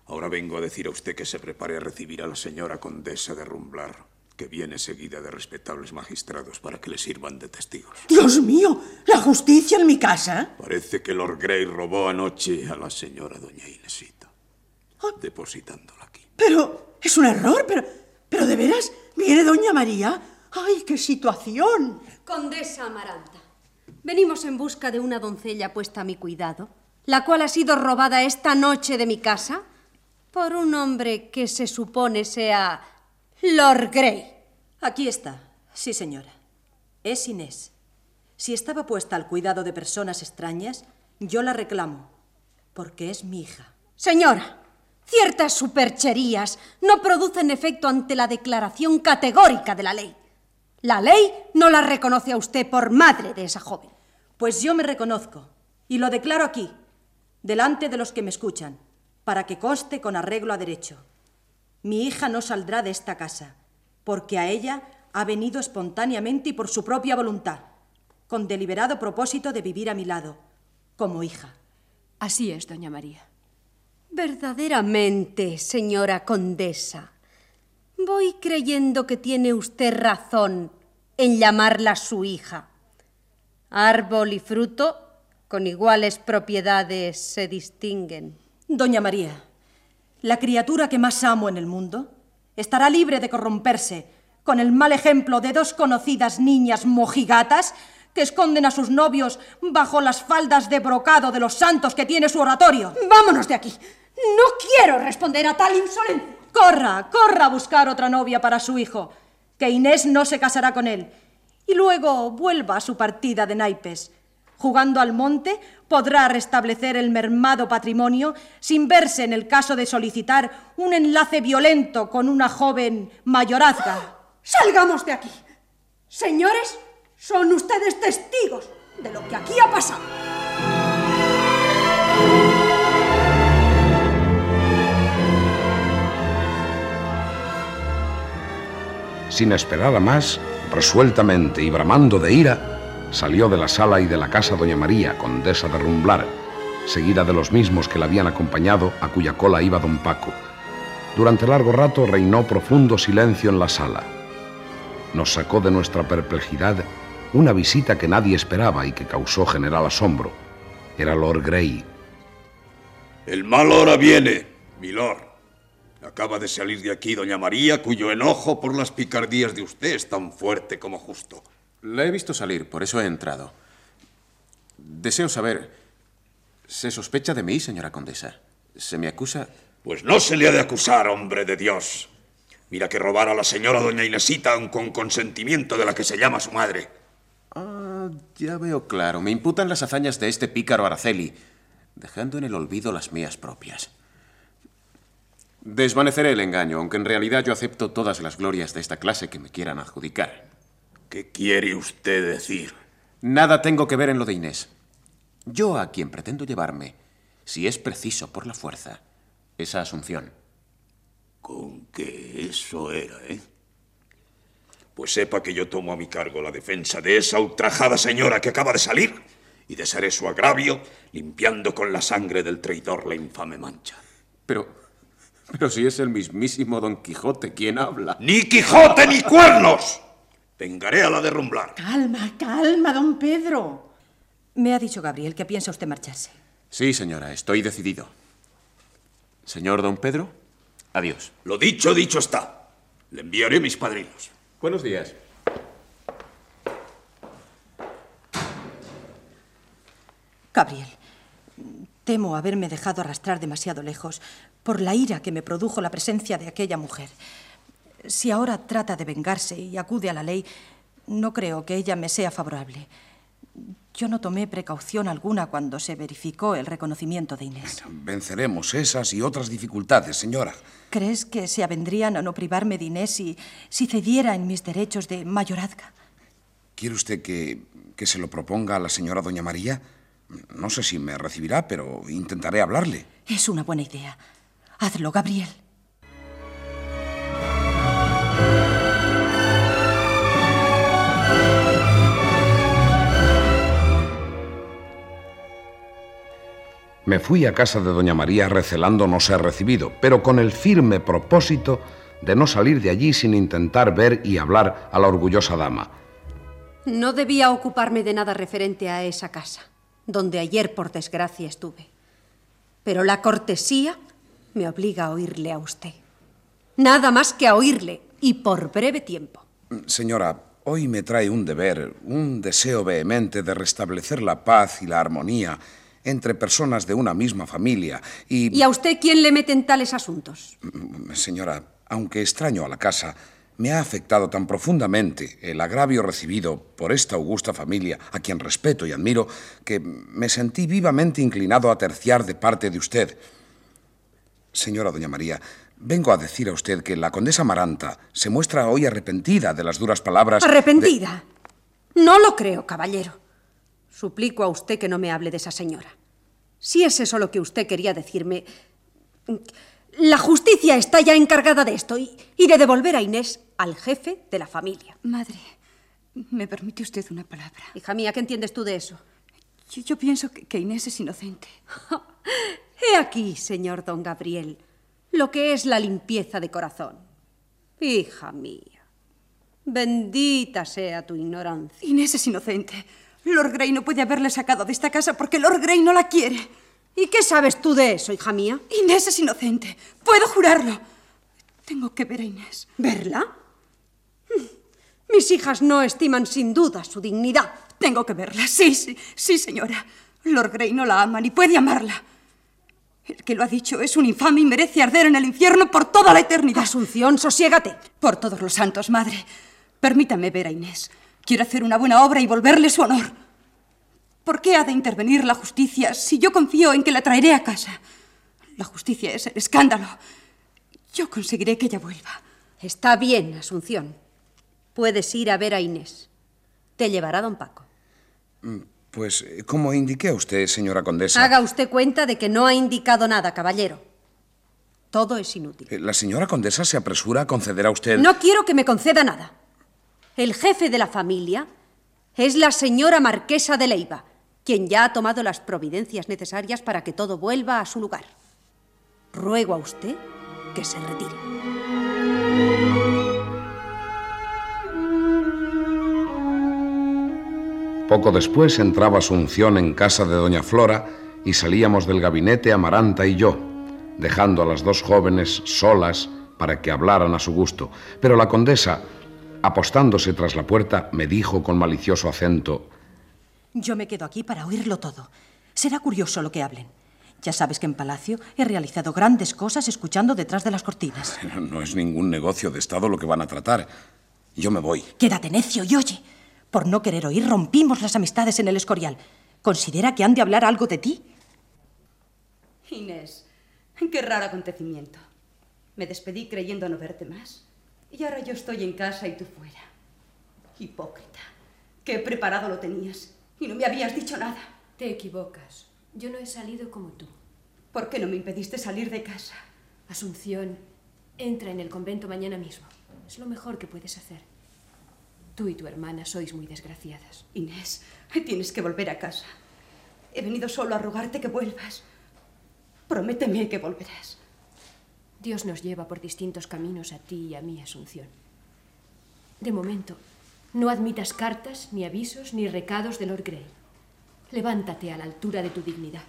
Ahora vengo a decir a usted que se prepare a recibir a la señora condesa de Rumblar, que viene seguida de respetables magistrados para que le sirvan de testigos. ¡Dios mío! ¿La justicia en mi casa? Parece que Lord Grey robó anoche a la señora doña Inesita, depositándola aquí. Pero es un error, pero, pero de veras, viene doña María. ¡Ay, qué situación! Condesa Amaranta, venimos en busca de una doncella puesta a mi cuidado, la cual ha sido robada esta noche de mi casa por un hombre que se supone sea Lord Grey. Aquí está, sí señora. Es Inés. Si estaba puesta al cuidado de personas extrañas, yo la reclamo, porque es mi hija. Señora, ciertas supercherías no producen efecto ante la declaración categórica de la ley. La ley no la reconoce a usted por madre de esa joven. Pues yo me reconozco y lo declaro aquí, delante de los que me escuchan para que conste con arreglo a derecho. Mi hija no saldrá de esta casa, porque a ella ha venido espontáneamente y por su propia voluntad, con deliberado propósito de vivir a mi lado, como hija. Así es, doña María. Verdaderamente, señora condesa, voy creyendo que tiene usted razón en llamarla su hija. Árbol y fruto con iguales propiedades se distinguen. Doña María, la criatura que más amo en el mundo estará libre de corromperse con el mal ejemplo de dos conocidas niñas mojigatas que esconden a sus novios bajo las faldas de brocado de los santos que tiene su oratorio. Vámonos de aquí. No quiero responder a tal insolencia. Corra, corra a buscar otra novia para su hijo, que Inés no se casará con él, y luego vuelva a su partida de naipes jugando al monte, podrá restablecer el mermado patrimonio sin verse en el caso de solicitar un enlace violento con una joven mayorazga. ¡Salgamos de aquí! Señores, son ustedes testigos de lo que aquí ha pasado. Sin esperar a más, resueltamente y bramando de ira, Salió de la sala y de la casa doña María, condesa de Rumblar, seguida de los mismos que la habían acompañado, a cuya cola iba don Paco. Durante largo rato reinó profundo silencio en la sala. Nos sacó de nuestra perplejidad una visita que nadie esperaba y que causó general asombro. Era Lord Grey. El mal hora viene, mi lord. Acaba de salir de aquí doña María, cuyo enojo por las picardías de usted es tan fuerte como justo. La he visto salir, por eso he entrado. Deseo saber, ¿se sospecha de mí, señora condesa? ¿Se me acusa? Pues no se le ha de acusar, hombre de Dios. Mira que robar a la señora doña Inesita con consentimiento de la que se llama su madre. Ah, ya veo claro. Me imputan las hazañas de este pícaro Araceli, dejando en el olvido las mías propias. Desvaneceré el engaño, aunque en realidad yo acepto todas las glorias de esta clase que me quieran adjudicar. ¿Qué quiere usted decir? Nada tengo que ver en lo de Inés. Yo a quien pretendo llevarme, si es preciso por la fuerza, esa Asunción. Con que eso era, ¿eh? Pues sepa que yo tomo a mi cargo la defensa de esa ultrajada señora que acaba de salir y desharé su agravio limpiando con la sangre del traidor la infame mancha. Pero, pero si es el mismísimo Don Quijote quien habla. ¡Ni Quijote ni cuernos! Vengaré a la de Rumblar. Calma, calma, don Pedro. Me ha dicho Gabriel que piensa usted marcharse. Sí, señora, estoy decidido. Señor don Pedro, adiós. Lo dicho, dicho está. Le enviaré mis padrinos. Buenos días. Gabriel, temo haberme dejado arrastrar demasiado lejos por la ira que me produjo la presencia de aquella mujer. Si ahora trata de vengarse y acude a la ley, no creo que ella me sea favorable. Yo no tomé precaución alguna cuando se verificó el reconocimiento de Inés. Venceremos esas y otras dificultades, señora. ¿Crees que se avendrían a no privarme de Inés si, si cediera en mis derechos de mayorazga? ¿Quiere usted que, que se lo proponga a la señora doña María? No sé si me recibirá, pero intentaré hablarle. Es una buena idea. Hazlo, Gabriel. Me fui a casa de doña María recelando no ser recibido, pero con el firme propósito de no salir de allí sin intentar ver y hablar a la orgullosa dama. No debía ocuparme de nada referente a esa casa, donde ayer por desgracia estuve. Pero la cortesía me obliga a oírle a usted. Nada más que a oírle, y por breve tiempo. Señora, hoy me trae un deber, un deseo vehemente de restablecer la paz y la armonía entre personas de una misma familia y... ¿Y a usted quién le mete en tales asuntos? Señora, aunque extraño a la casa, me ha afectado tan profundamente el agravio recibido por esta augusta familia, a quien respeto y admiro, que me sentí vivamente inclinado a terciar de parte de usted. Señora doña María, vengo a decir a usted que la condesa Maranta se muestra hoy arrepentida de las duras palabras... ¿Arrepentida? No lo creo, caballero. Suplico a usted que no me hable de esa señora. Si es eso lo que usted quería decirme... La justicia está ya encargada de esto y, y, de devolver a Inés al jefe de la familia. Madre, ¿me permite usted una palabra? Hija mía, ¿qué entiendes tú de eso? Yo, yo pienso que, que, Inés es inocente. He aquí, señor don Gabriel, lo que es la limpieza de corazón. Hija mía, bendita sea tu ignorancia. Inés es inocente. Lord Grey no puede haberle sacado de esta casa porque Lord Grey no la quiere. ¿Y qué sabes tú de eso, hija mía? Inés es inocente. Puedo jurarlo. Tengo que ver a Inés. ¿Verla? Mis hijas no estiman sin duda su dignidad. Tengo que verla. Sí, sí, sí, señora. Lord Grey no la ama ni puede amarla. El que lo ha dicho es un infame y merece arder en el infierno por toda la eternidad. Asunción, sosiégate. Por todos los santos, madre. Permítame ver a Inés. Quiero hacer una buena obra y volverle su honor. ¿Por qué ha de intervenir la justicia si yo confío en que la traeré a casa? La justicia es el escándalo. Yo conseguiré que ella vuelva. Está bien, Asunción. Puedes ir a ver a Inés. Te llevará don Paco. Pues, como indiqué a usted, señora condesa. Haga usted cuenta de que no ha indicado nada, caballero. Todo es inútil. La señora condesa se apresura a conceder a usted. No quiero que me conceda nada. El jefe de la familia es la señora marquesa de Leiva, quien ya ha tomado las providencias necesarias para que todo vuelva a su lugar. Ruego a usted que se retire. Poco después entraba Asunción en casa de doña Flora y salíamos del gabinete Amaranta y yo, dejando a las dos jóvenes solas para que hablaran a su gusto. Pero la condesa, apostándose tras la puerta, me dijo con malicioso acento Yo me quedo aquí para oírlo todo. Será curioso lo que hablen. Ya sabes que en Palacio he realizado grandes cosas escuchando detrás de las cortinas. No es ningún negocio de Estado lo que van a tratar. Yo me voy. Quédate necio y oye. Por no querer oír, rompimos las amistades en el Escorial. ¿Considera que han de hablar algo de ti? Inés, qué raro acontecimiento. Me despedí creyendo no verte más. Y ahora yo estoy en casa y tú fuera. Hipócrita. Qué preparado lo tenías. Y no me habías dicho nada. Te equivocas. Yo no he salido como tú. ¿Por qué no me impediste salir de casa? Asunción, entra en el convento mañana mismo. Es lo mejor que puedes hacer. Tú y tu hermana sois muy desgraciadas. Inés, tienes que volver a casa. He venido solo a rogarte que vuelvas. Prométeme que volverás. Dios nos lleva por distintos caminos a ti y a mí, Asunción. De momento, no admitas cartas, ni avisos, ni recados de Lord Grey. Levántate a la altura de tu dignidad.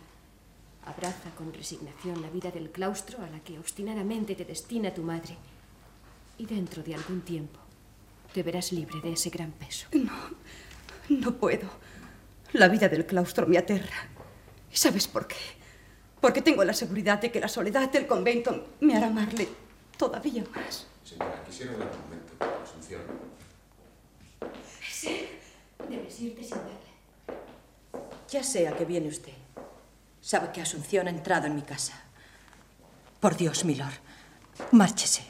Abraza con resignación la vida del claustro a la que obstinadamente te destina tu madre. Y dentro de algún tiempo te verás libre de ese gran peso. No, no puedo. La vida del claustro me aterra. ¿Y sabes por qué? Porque tengo la seguridad de que la soledad del convento me hará amarle todavía más. Señora, quisiera hablar un momento, Asunción. Sí, debes irte sin verle. Ya sé a qué viene usted. Sabe que Asunción ha entrado en mi casa. Por Dios, milord, márchese.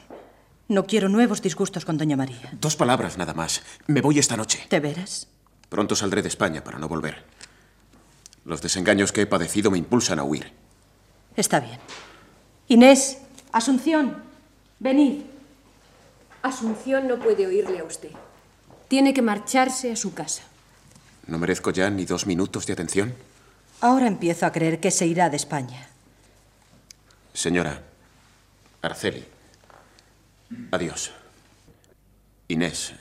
No quiero nuevos disgustos con doña María. Dos palabras nada más. Me voy esta noche. ¿De veras? Pronto saldré de España para no volver. Los desengaños que he padecido me impulsan a huir. Está bien. Inés, Asunción, venid. Asunción no puede oírle a usted. Tiene que marcharse a su casa. ¿No merezco ya ni dos minutos de atención? Ahora empiezo a creer que se irá de España. Señora, Araceli, adiós. Inés,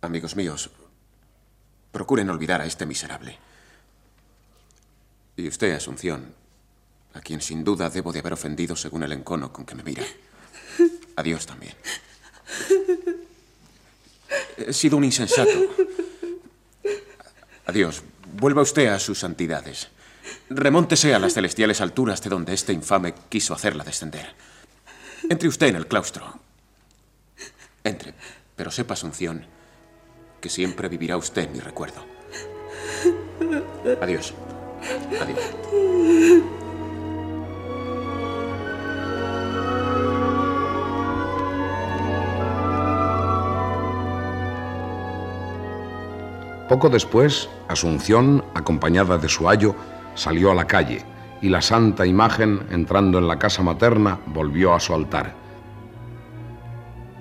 amigos míos, procuren olvidar a este miserable. Y usted, Asunción, a quien sin duda debo de haber ofendido según el encono con que me mira. Adiós también. He sido un insensato. Adiós. Vuelva usted a sus santidades. Remóntese a las celestiales alturas de donde este infame quiso hacerla descender. Entre usted en el claustro. Entre, pero sepa, Asunción, que siempre vivirá usted en mi recuerdo. Adiós. Adiós. Poco después, Asunción, acompañada de su ayo, salió a la calle y la santa imagen, entrando en la casa materna, volvió a su altar.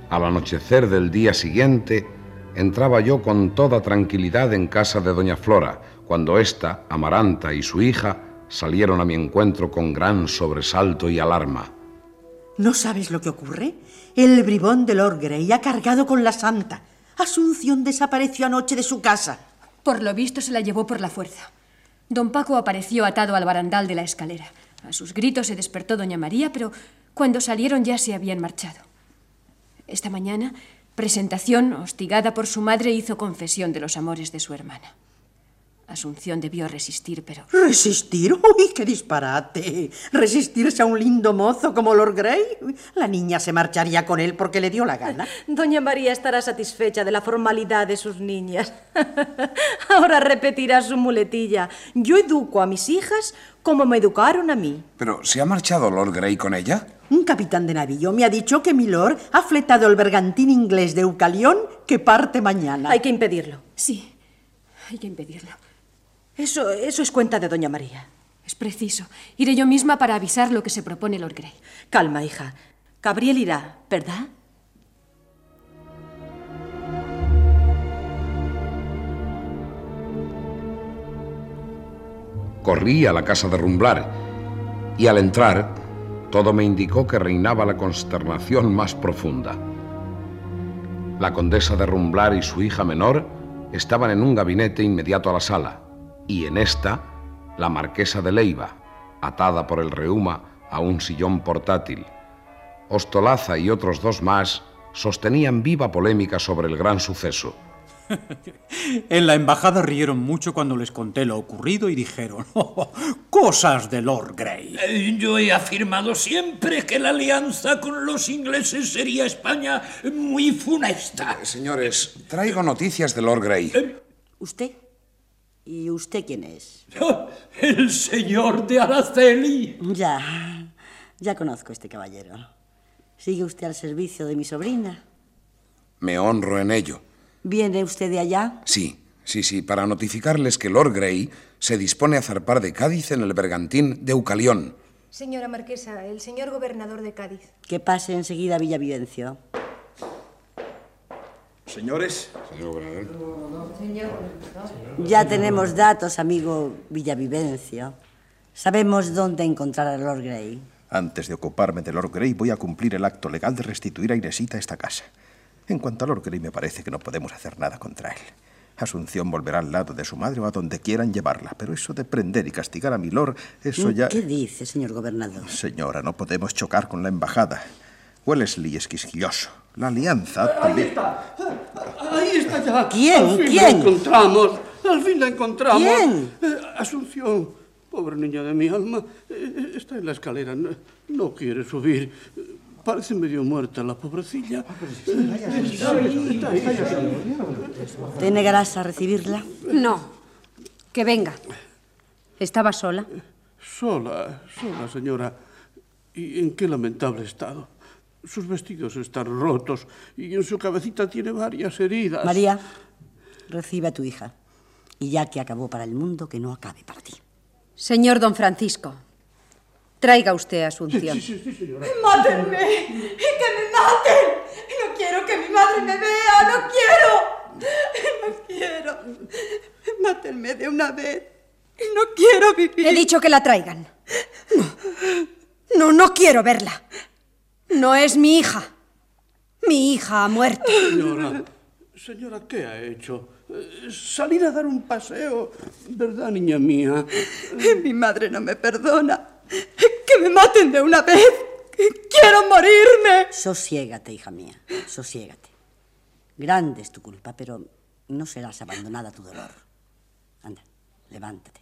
Al anochecer del día siguiente, entraba yo con toda tranquilidad en casa de doña Flora, cuando ésta, Amaranta y su hija salieron a mi encuentro con gran sobresalto y alarma. ¿No sabes lo que ocurre? El bribón de Lord Grey ha cargado con la santa. Asunción desapareció anoche de su casa. Por lo visto se la llevó por la fuerza. Don Paco apareció atado al barandal de la escalera. A sus gritos se despertó doña María, pero cuando salieron ya se habían marchado. Esta mañana, Presentación, hostigada por su madre, hizo confesión de los amores de su hermana. Asunción debió resistir, pero... ¿Resistir? ¡Uy, qué disparate! ¿Resistirse a un lindo mozo como Lord Grey? La niña se marcharía con él porque le dio la gana. Doña María estará satisfecha de la formalidad de sus niñas. Ahora repetirá su muletilla. Yo educo a mis hijas como me educaron a mí. ¿Pero se ha marchado Lord Grey con ella? Un capitán de navío me ha dicho que mi lord ha fletado el bergantín inglés de Eucalión que parte mañana. Hay que impedirlo. Sí, hay que impedirlo. Eso, eso es cuenta de Doña María. Es preciso. Iré yo misma para avisar lo que se propone Lord Grey. Calma, hija. Gabriel irá, ¿verdad? Corrí a la casa de Rumblar y al entrar todo me indicó que reinaba la consternación más profunda. La condesa de Rumblar y su hija menor estaban en un gabinete inmediato a la sala y en esta la marquesa de Leiva, atada por el reuma a un sillón portátil. Ostolaza y otros dos más sostenían viva polémica sobre el gran suceso. En la embajada rieron mucho cuando les conté lo ocurrido y dijeron, "Oh, cosas de Lord Grey. Eh, Yo he afirmado siempre que la alianza con los ingleses sería España muy funesta. Señores, traigo noticias de Lord Grey. ¿Usted? ¿Y usted quién es? El señor de Araceli. Ya, ya conozco a este caballero. ¿Sigue usted al servicio de mi sobrina? Me honro en ello. ¿Viene usted de allá? Sí, sí, sí, para notificarles que Lord Grey se dispone a zarpar de Cádiz en el bergantín de Eucalión. Señora Marquesa, el señor gobernador de Cádiz. Que pase enseguida a Villavivencio. Señores. Ya tenemos datos, amigo Villavivencio. Sabemos dónde encontrar a Lord Grey. Antes de ocuparme de Lord Grey, voy a cumplir el acto legal de restituir a Inesita a esta casa. En cuanto a Lord Grey, me parece que no podemos hacer nada contra él. Asunción volverá al lado de su madre o a donde quieran llevarla, pero eso de prender y castigar a mi Lord, eso ya... ¿Qué dice, señor gobernador? Señora, no podemos chocar con la embajada. Wellesley es quisquilloso. la alianza también. Ahí está, ahí está ya. ¿Quién? Al fin ¿Quién? La encontramos, al fin la encontramos. ¿Quién? Eh, Asunción, pobre niña de mi alma, eh, está en la escalera, no, no quiere subir. Parece medio muerta la pobrecilla. ¿Te negarás a recibirla? No, que venga. ¿Estaba sola? Sola, sola, señora. ¿Y en qué lamentable estado? Sus vestidos están rotos y en su cabecita tiene varias heridas. María, recibe a tu hija. Y ya que acabó para el mundo, que no acabe para ti. Señor don Francisco, traiga usted a Asunción. Sí, sí, sí, señora. ¡Mátenme! ¡Que me maten! No quiero que mi madre me vea, no quiero. No quiero. Mátenme de una vez. No quiero vivir. He dicho que la traigan. No, no, no quiero verla. No es mi hija. Mi hija ha muerto. Señora, señora, ¿qué ha hecho? Salir a dar un paseo, ¿verdad, niña mía? Mi madre no me perdona. Que me maten de una vez. Quiero morirme. Sosiégate, hija mía, sosiégate. Grande es tu culpa, pero no serás abandonada a tu dolor. Anda, levántate.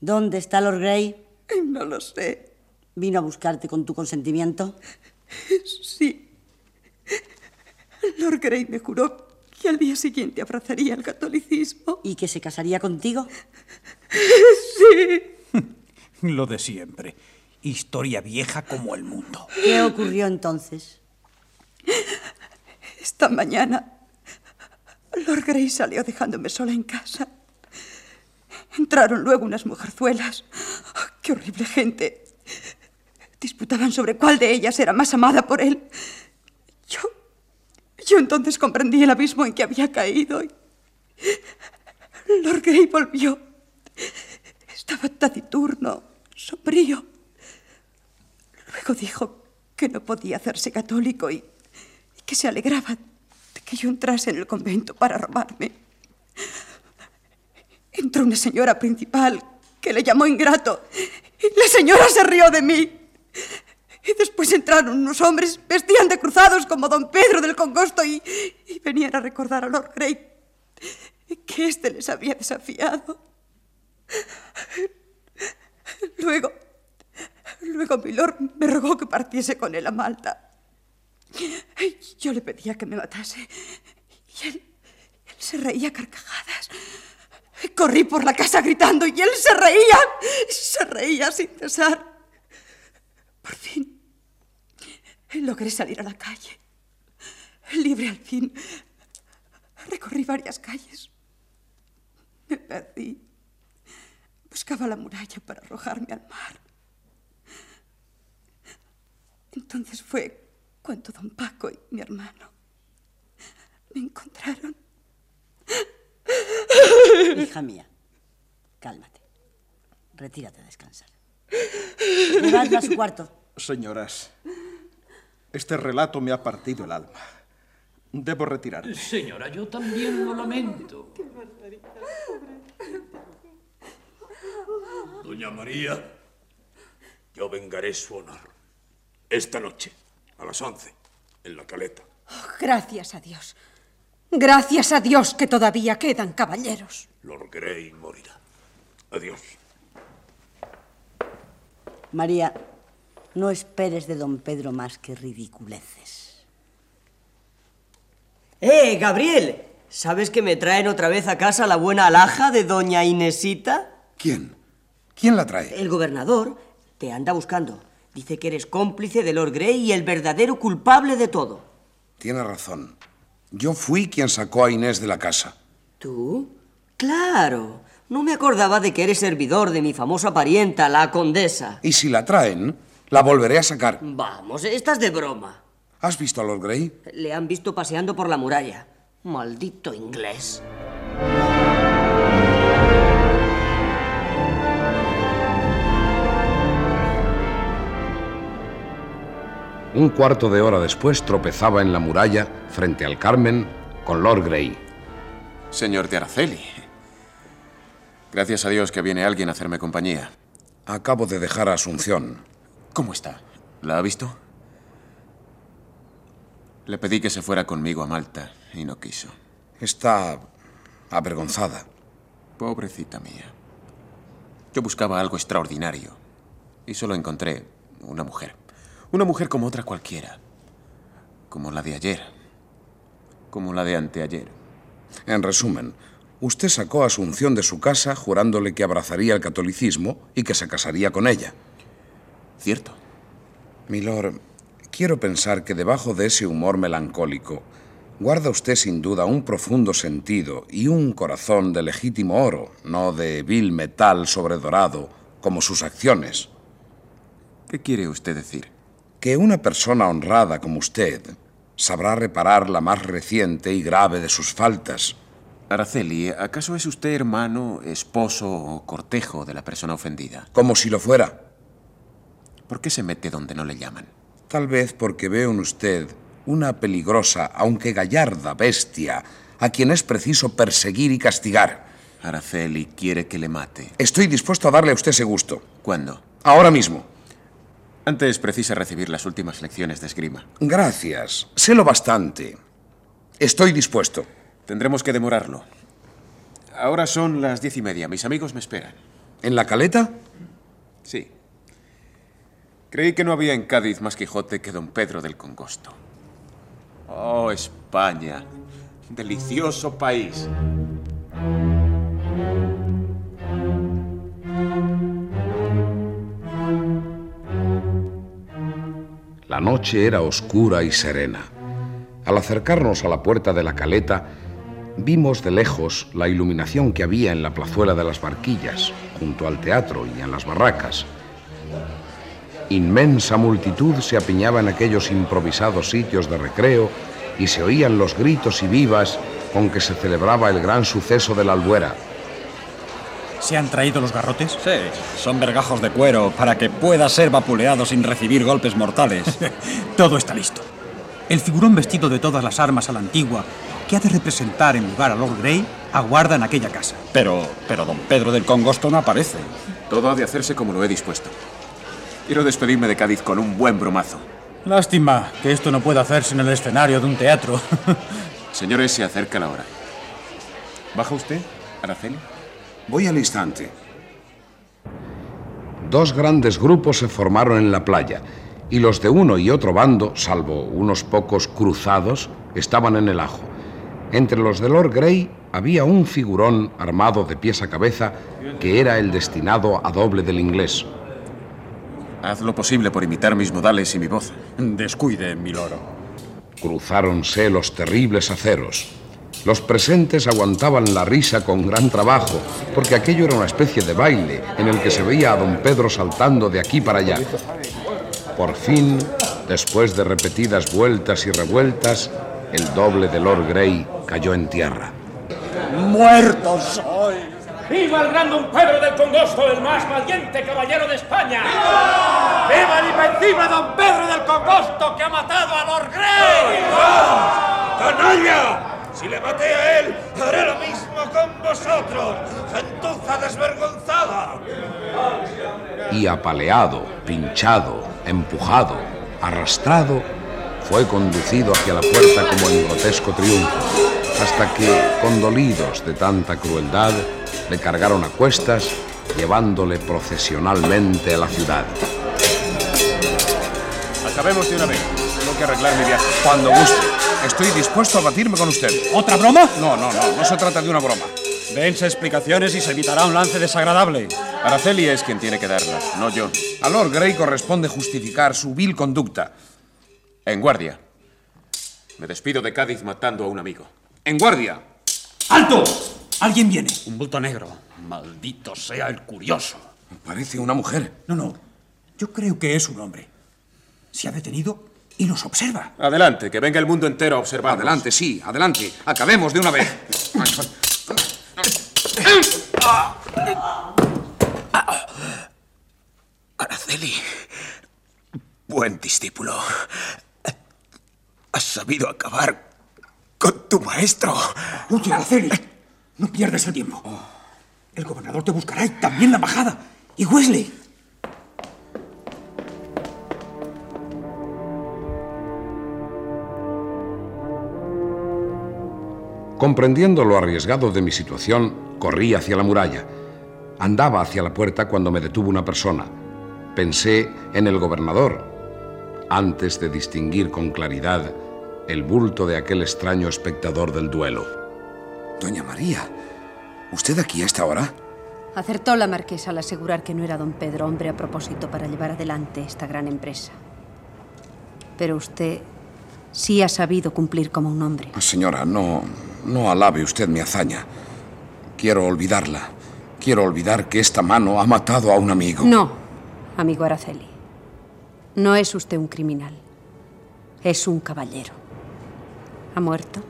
¿Dónde está Lord Grey? No lo sé. ¿Vino a buscarte con tu consentimiento? Sí. Lord Grey me juró que al día siguiente abrazaría el catolicismo. ¿Y que se casaría contigo? Sí. Lo de siempre. Historia vieja como el mundo. ¿Qué ocurrió entonces? Esta mañana, Lord Grey salió dejándome sola en casa. Entraron luego unas mujerzuelas. ¡Oh, ¡Qué horrible gente! Disputaban sobre cuál de ellas era más amada por él. Yo. Yo entonces comprendí el abismo en que había caído. Y... Lord Grey volvió. Estaba taciturno, sombrío. Luego dijo que no podía hacerse católico y, y que se alegraba de que yo entrase en el convento para robarme. Entró una señora principal que le llamó ingrato y la señora se rió de mí. Y después entraron unos hombres, vestían de cruzados como don Pedro del Congosto y, y venían a recordar a Lord Grey que éste les había desafiado. Luego, luego Milord me rogó que partiese con él a Malta. Yo le pedía que me matase y él, él se reía carcajadas. Corrí por la casa gritando y él se reía, se reía sin cesar. Por fin, logré salir a la calle. Libre al fin. Recorrí varias calles. Me perdí. Buscaba la muralla para arrojarme al mar. Entonces fue cuando don Paco y mi hermano me encontraron. Hija mía, cálmate. Retírate a descansar. Llevadla a su cuarto. Señoras, este relato me ha partido el alma. Debo retirarme. Señora, yo también lo lamento. Doña María, yo vengaré su honor. Esta noche, a las once, en la caleta. Gracias a Dios. Gracias a Dios que todavía quedan caballeros. Lord Grey morirá. Adiós. María, no esperes de don Pedro más que ridiculeces. ¡Eh, Gabriel! ¿Sabes que me traen otra vez a casa la buena alhaja de doña Inesita? ¿Quién? ¿Quién la trae? El gobernador te anda buscando. Dice que eres cómplice de Lord Grey y el verdadero culpable de todo. Tiene razón. Yo fui quien sacó a Inés de la casa. ¿Tú? Claro. No me acordaba de que eres servidor de mi famosa parienta, la condesa. Y si la traen, la volveré a sacar. Vamos, estás de broma. ¿Has visto a Lord Grey? Le han visto paseando por la muralla. Maldito inglés. Un cuarto de hora después tropezaba en la muralla, frente al Carmen, con Lord Grey. Señor de Araceli. Gracias a Dios que viene alguien a hacerme compañía. Acabo de dejar a Asunción. ¿Cómo está? ¿La ha visto? Le pedí que se fuera conmigo a Malta y no quiso. Está avergonzada. Pobrecita mía. Yo buscaba algo extraordinario y solo encontré una mujer. Una mujer como otra cualquiera. Como la de ayer. Como la de anteayer. En resumen, usted sacó a Asunción de su casa jurándole que abrazaría el catolicismo y que se casaría con ella. Cierto. Milord, quiero pensar que debajo de ese humor melancólico Guarda usted sin duda un profundo sentido y un corazón de legítimo oro, no de vil metal sobredorado, como sus acciones. ¿Qué quiere usted decir? Que una persona honrada como usted sabrá reparar la más reciente y grave de sus faltas. Araceli, ¿acaso es usted hermano, esposo o cortejo de la persona ofendida? Como si lo fuera. ¿Por qué se mete donde no le llaman? Tal vez porque veo en usted una peligrosa, aunque gallarda bestia, a quien es preciso perseguir y castigar. Araceli quiere que le mate. Estoy dispuesto a darle a usted ese gusto. ¿Cuándo? Ahora mismo. Antes precisa recibir las últimas lecciones de esgrima. Gracias. Sé lo bastante. Estoy dispuesto. Tendremos que demorarlo. Ahora son las diez y media. Mis amigos me esperan. ¿En la caleta? Sí. Creí que no había en Cádiz más Quijote que don Pedro del Congosto. Oh, España. Delicioso país. La noche era oscura y serena. Al acercarnos a la puerta de la caleta, vimos de lejos la iluminación que había en la plazuela de las barquillas, junto al teatro y en las barracas. Inmensa multitud se apiñaba en aquellos improvisados sitios de recreo y se oían los gritos y vivas con que se celebraba el gran suceso de la albuera. ¿Se han traído los garrotes? Sí, son vergajos de cuero para que pueda ser vapuleado sin recibir golpes mortales. Todo está listo. El figurón vestido de todas las armas a la antigua, que ha de representar en lugar a Lord Grey, aguarda en aquella casa. Pero, pero don Pedro del Congosto no aparece. Todo ha de hacerse como lo he dispuesto. Quiero despedirme de Cádiz con un buen bromazo. Lástima que esto no pueda hacerse en el escenario de un teatro. Señores, se acerca la hora. ¿Baja usted, Araceli? Voy al instante. Dos grandes grupos se formaron en la playa y los de uno y otro bando, salvo unos pocos cruzados, estaban en el ajo. Entre los de Lord Grey había un figurón armado de pies a cabeza que era el destinado a doble del inglés. Haz lo posible por imitar mis modales y mi voz. Descuide, mi loro. Cruzáronse los terribles aceros. Los presentes aguantaban la risa con gran trabajo, porque aquello era una especie de baile en el que se veía a don Pedro saltando de aquí para allá. Por fin, después de repetidas vueltas y revueltas, el doble de Lord Grey cayó en tierra. ¡Muerto soy! ¡Viva el gran don Pedro del Congosto, el más valiente caballero de España! ¡Viva el invencible don Pedro del Congosto que ha matado a Lord Grey! ¡Canalla! Si le maté a él, haré lo mismo con vosotros, gentuza desvergonzada. Y apaleado, pinchado, empujado, arrastrado, fue conducido hacia la puerta como en grotesco triunfo, hasta que, condolidos de tanta crueldad, le cargaron a cuestas, llevándole procesionalmente a la ciudad. Acabemos de una vez. Tengo que arreglar mi viaje. Cuando guste. Estoy dispuesto a batirme con usted. ¿Otra broma? No, no, no. No se trata de una broma. Dense explicaciones y se evitará un lance desagradable. Araceli es quien tiene que darlas, no yo. A Lord Grey corresponde justificar su vil conducta. En guardia. Me despido de Cádiz matando a un amigo. En guardia. ¡Alto! Alguien viene. Un bulto negro. Maldito sea el curioso. Parece una mujer. No, no. Yo creo que es un hombre. Se ha detenido y nos observa. Adelante, que venga el mundo entero a observar. Adelante, sí, adelante. Acabemos de una vez. Araceli. Buen discípulo. Has sabido acabar con tu maestro. Oye, Araceli. No pierdas el tiempo. El gobernador te buscará y también la embajada. Y Wesley. Comprendiendo lo arriesgado de mi situación, corrí hacia la muralla. Andaba hacia la puerta cuando me detuvo una persona. Pensé en el gobernador, antes de distinguir con claridad el bulto de aquel extraño espectador del duelo. Doña María, ¿usted aquí a esta hora? Acertó la marquesa al asegurar que no era don Pedro hombre a propósito para llevar adelante esta gran empresa. Pero usted Sí ha sabido cumplir como un hombre. Señora, no, no alabe usted mi hazaña. Quiero olvidarla. Quiero olvidar que esta mano ha matado a un amigo. No, amigo Araceli. No es usted un criminal. Es un caballero. ¿Ha muerto?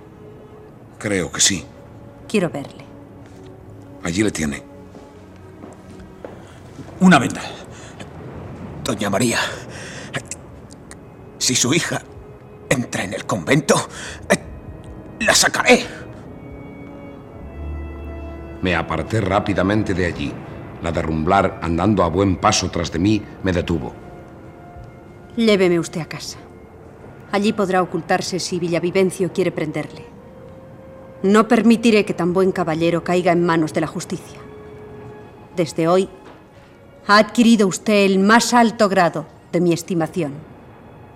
Creo que sí. Quiero verle. Allí le tiene. Una venda. Doña María, si su hija entra en el convento, eh, la sacaré. Me aparté rápidamente de allí. La de Rumblar, andando a buen paso tras de mí, me detuvo. Lléveme usted a casa. Allí podrá ocultarse si Villavivencio quiere prenderle. No permitiré que tan buen caballero caiga en manos de la justicia. Desde hoy ha adquirido usted el más alto grado de mi estimación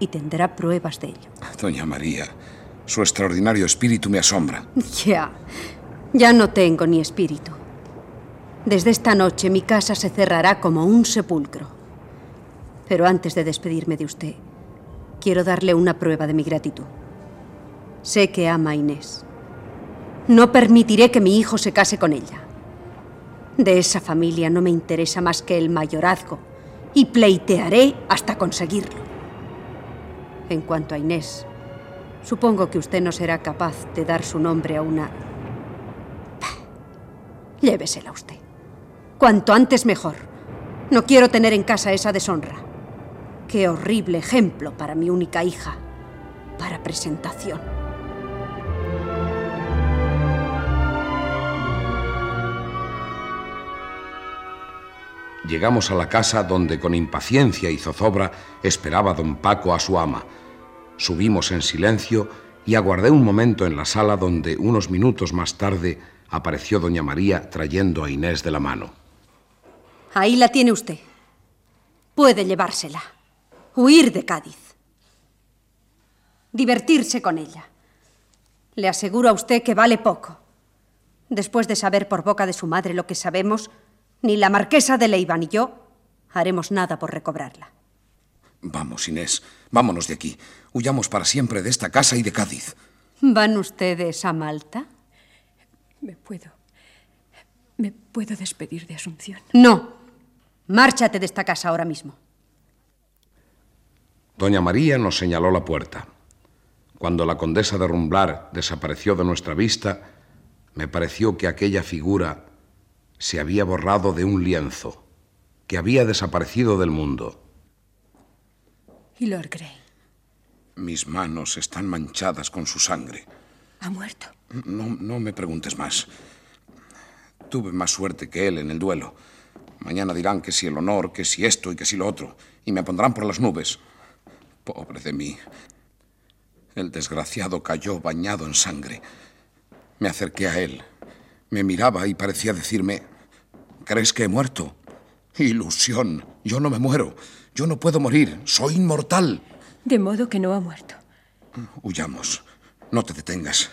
y tendrá pruebas de ello. Doña María, su extraordinario espíritu me asombra. Ya, ya no tengo ni espíritu. Desde esta noche mi casa se cerrará como un sepulcro. Pero antes de despedirme de usted, quiero darle una prueba de mi gratitud. Sé que ama a Inés. No permitiré que mi hijo se case con ella. De esa familia no me interesa más que el mayorazgo y pleitearé hasta conseguirlo. En cuanto a Inés, supongo que usted no será capaz de dar su nombre a una... Llévesela usted. Cuanto antes mejor. No quiero tener en casa esa deshonra. Qué horrible ejemplo para mi única hija. Para presentación. Llegamos a la casa donde con impaciencia y zozobra esperaba don Paco a su ama. Subimos en silencio y aguardé un momento en la sala donde unos minutos más tarde apareció doña María trayendo a Inés de la mano. Ahí la tiene usted. Puede llevársela. Huir de Cádiz. Divertirse con ella. Le aseguro a usted que vale poco. Después de saber por boca de su madre lo que sabemos, ni la marquesa de Leiva ni yo haremos nada por recobrarla. Vamos, Inés, vámonos de aquí. Huyamos para siempre de esta casa y de Cádiz. ¿Van ustedes a Malta? Me puedo. Me puedo despedir de Asunción. No. Márchate de esta casa ahora mismo. Doña María nos señaló la puerta. Cuando la condesa de Rumblar desapareció de nuestra vista, me pareció que aquella figura se había borrado de un lienzo, que había desaparecido del mundo. ¿Y Lord Grey? Mis manos están manchadas con su sangre. ¿Ha muerto? No, no me preguntes más. Tuve más suerte que él en el duelo. Mañana dirán que si el honor, que si esto y que si lo otro, y me pondrán por las nubes. Pobre de mí. El desgraciado cayó bañado en sangre. Me acerqué a él. Me miraba y parecía decirme, ¿crees que he muerto? Ilusión. Yo no me muero. Yo no puedo morir. Soy inmortal. De modo que no ha muerto. Huyamos. No te detengas.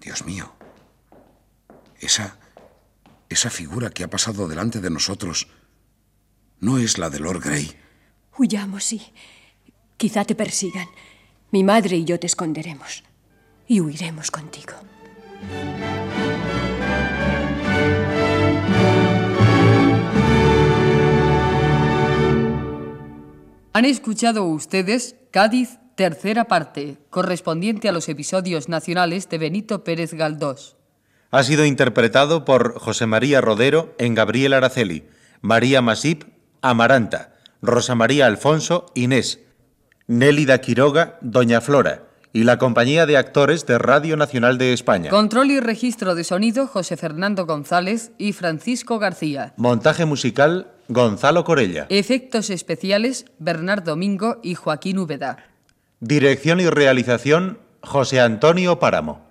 Dios mío. Esa... Esa figura que ha pasado delante de nosotros no es la de Lord Grey. Huyamos, sí. Quizá te persigan. Mi madre y yo te esconderemos. Y huiremos contigo. Han escuchado ustedes Cádiz, tercera parte, correspondiente a los episodios nacionales de Benito Pérez Galdós. Ha sido interpretado por José María Rodero en Gabriel Araceli, María Masip, Amaranta, Rosa María Alfonso, Inés, Nélida Quiroga, Doña Flora y la compañía de actores de Radio Nacional de España. Control y registro de sonido José Fernando González y Francisco García. Montaje musical Gonzalo Corella. Efectos especiales Bernardo Domingo y Joaquín Úbeda. Dirección y realización José Antonio Páramo.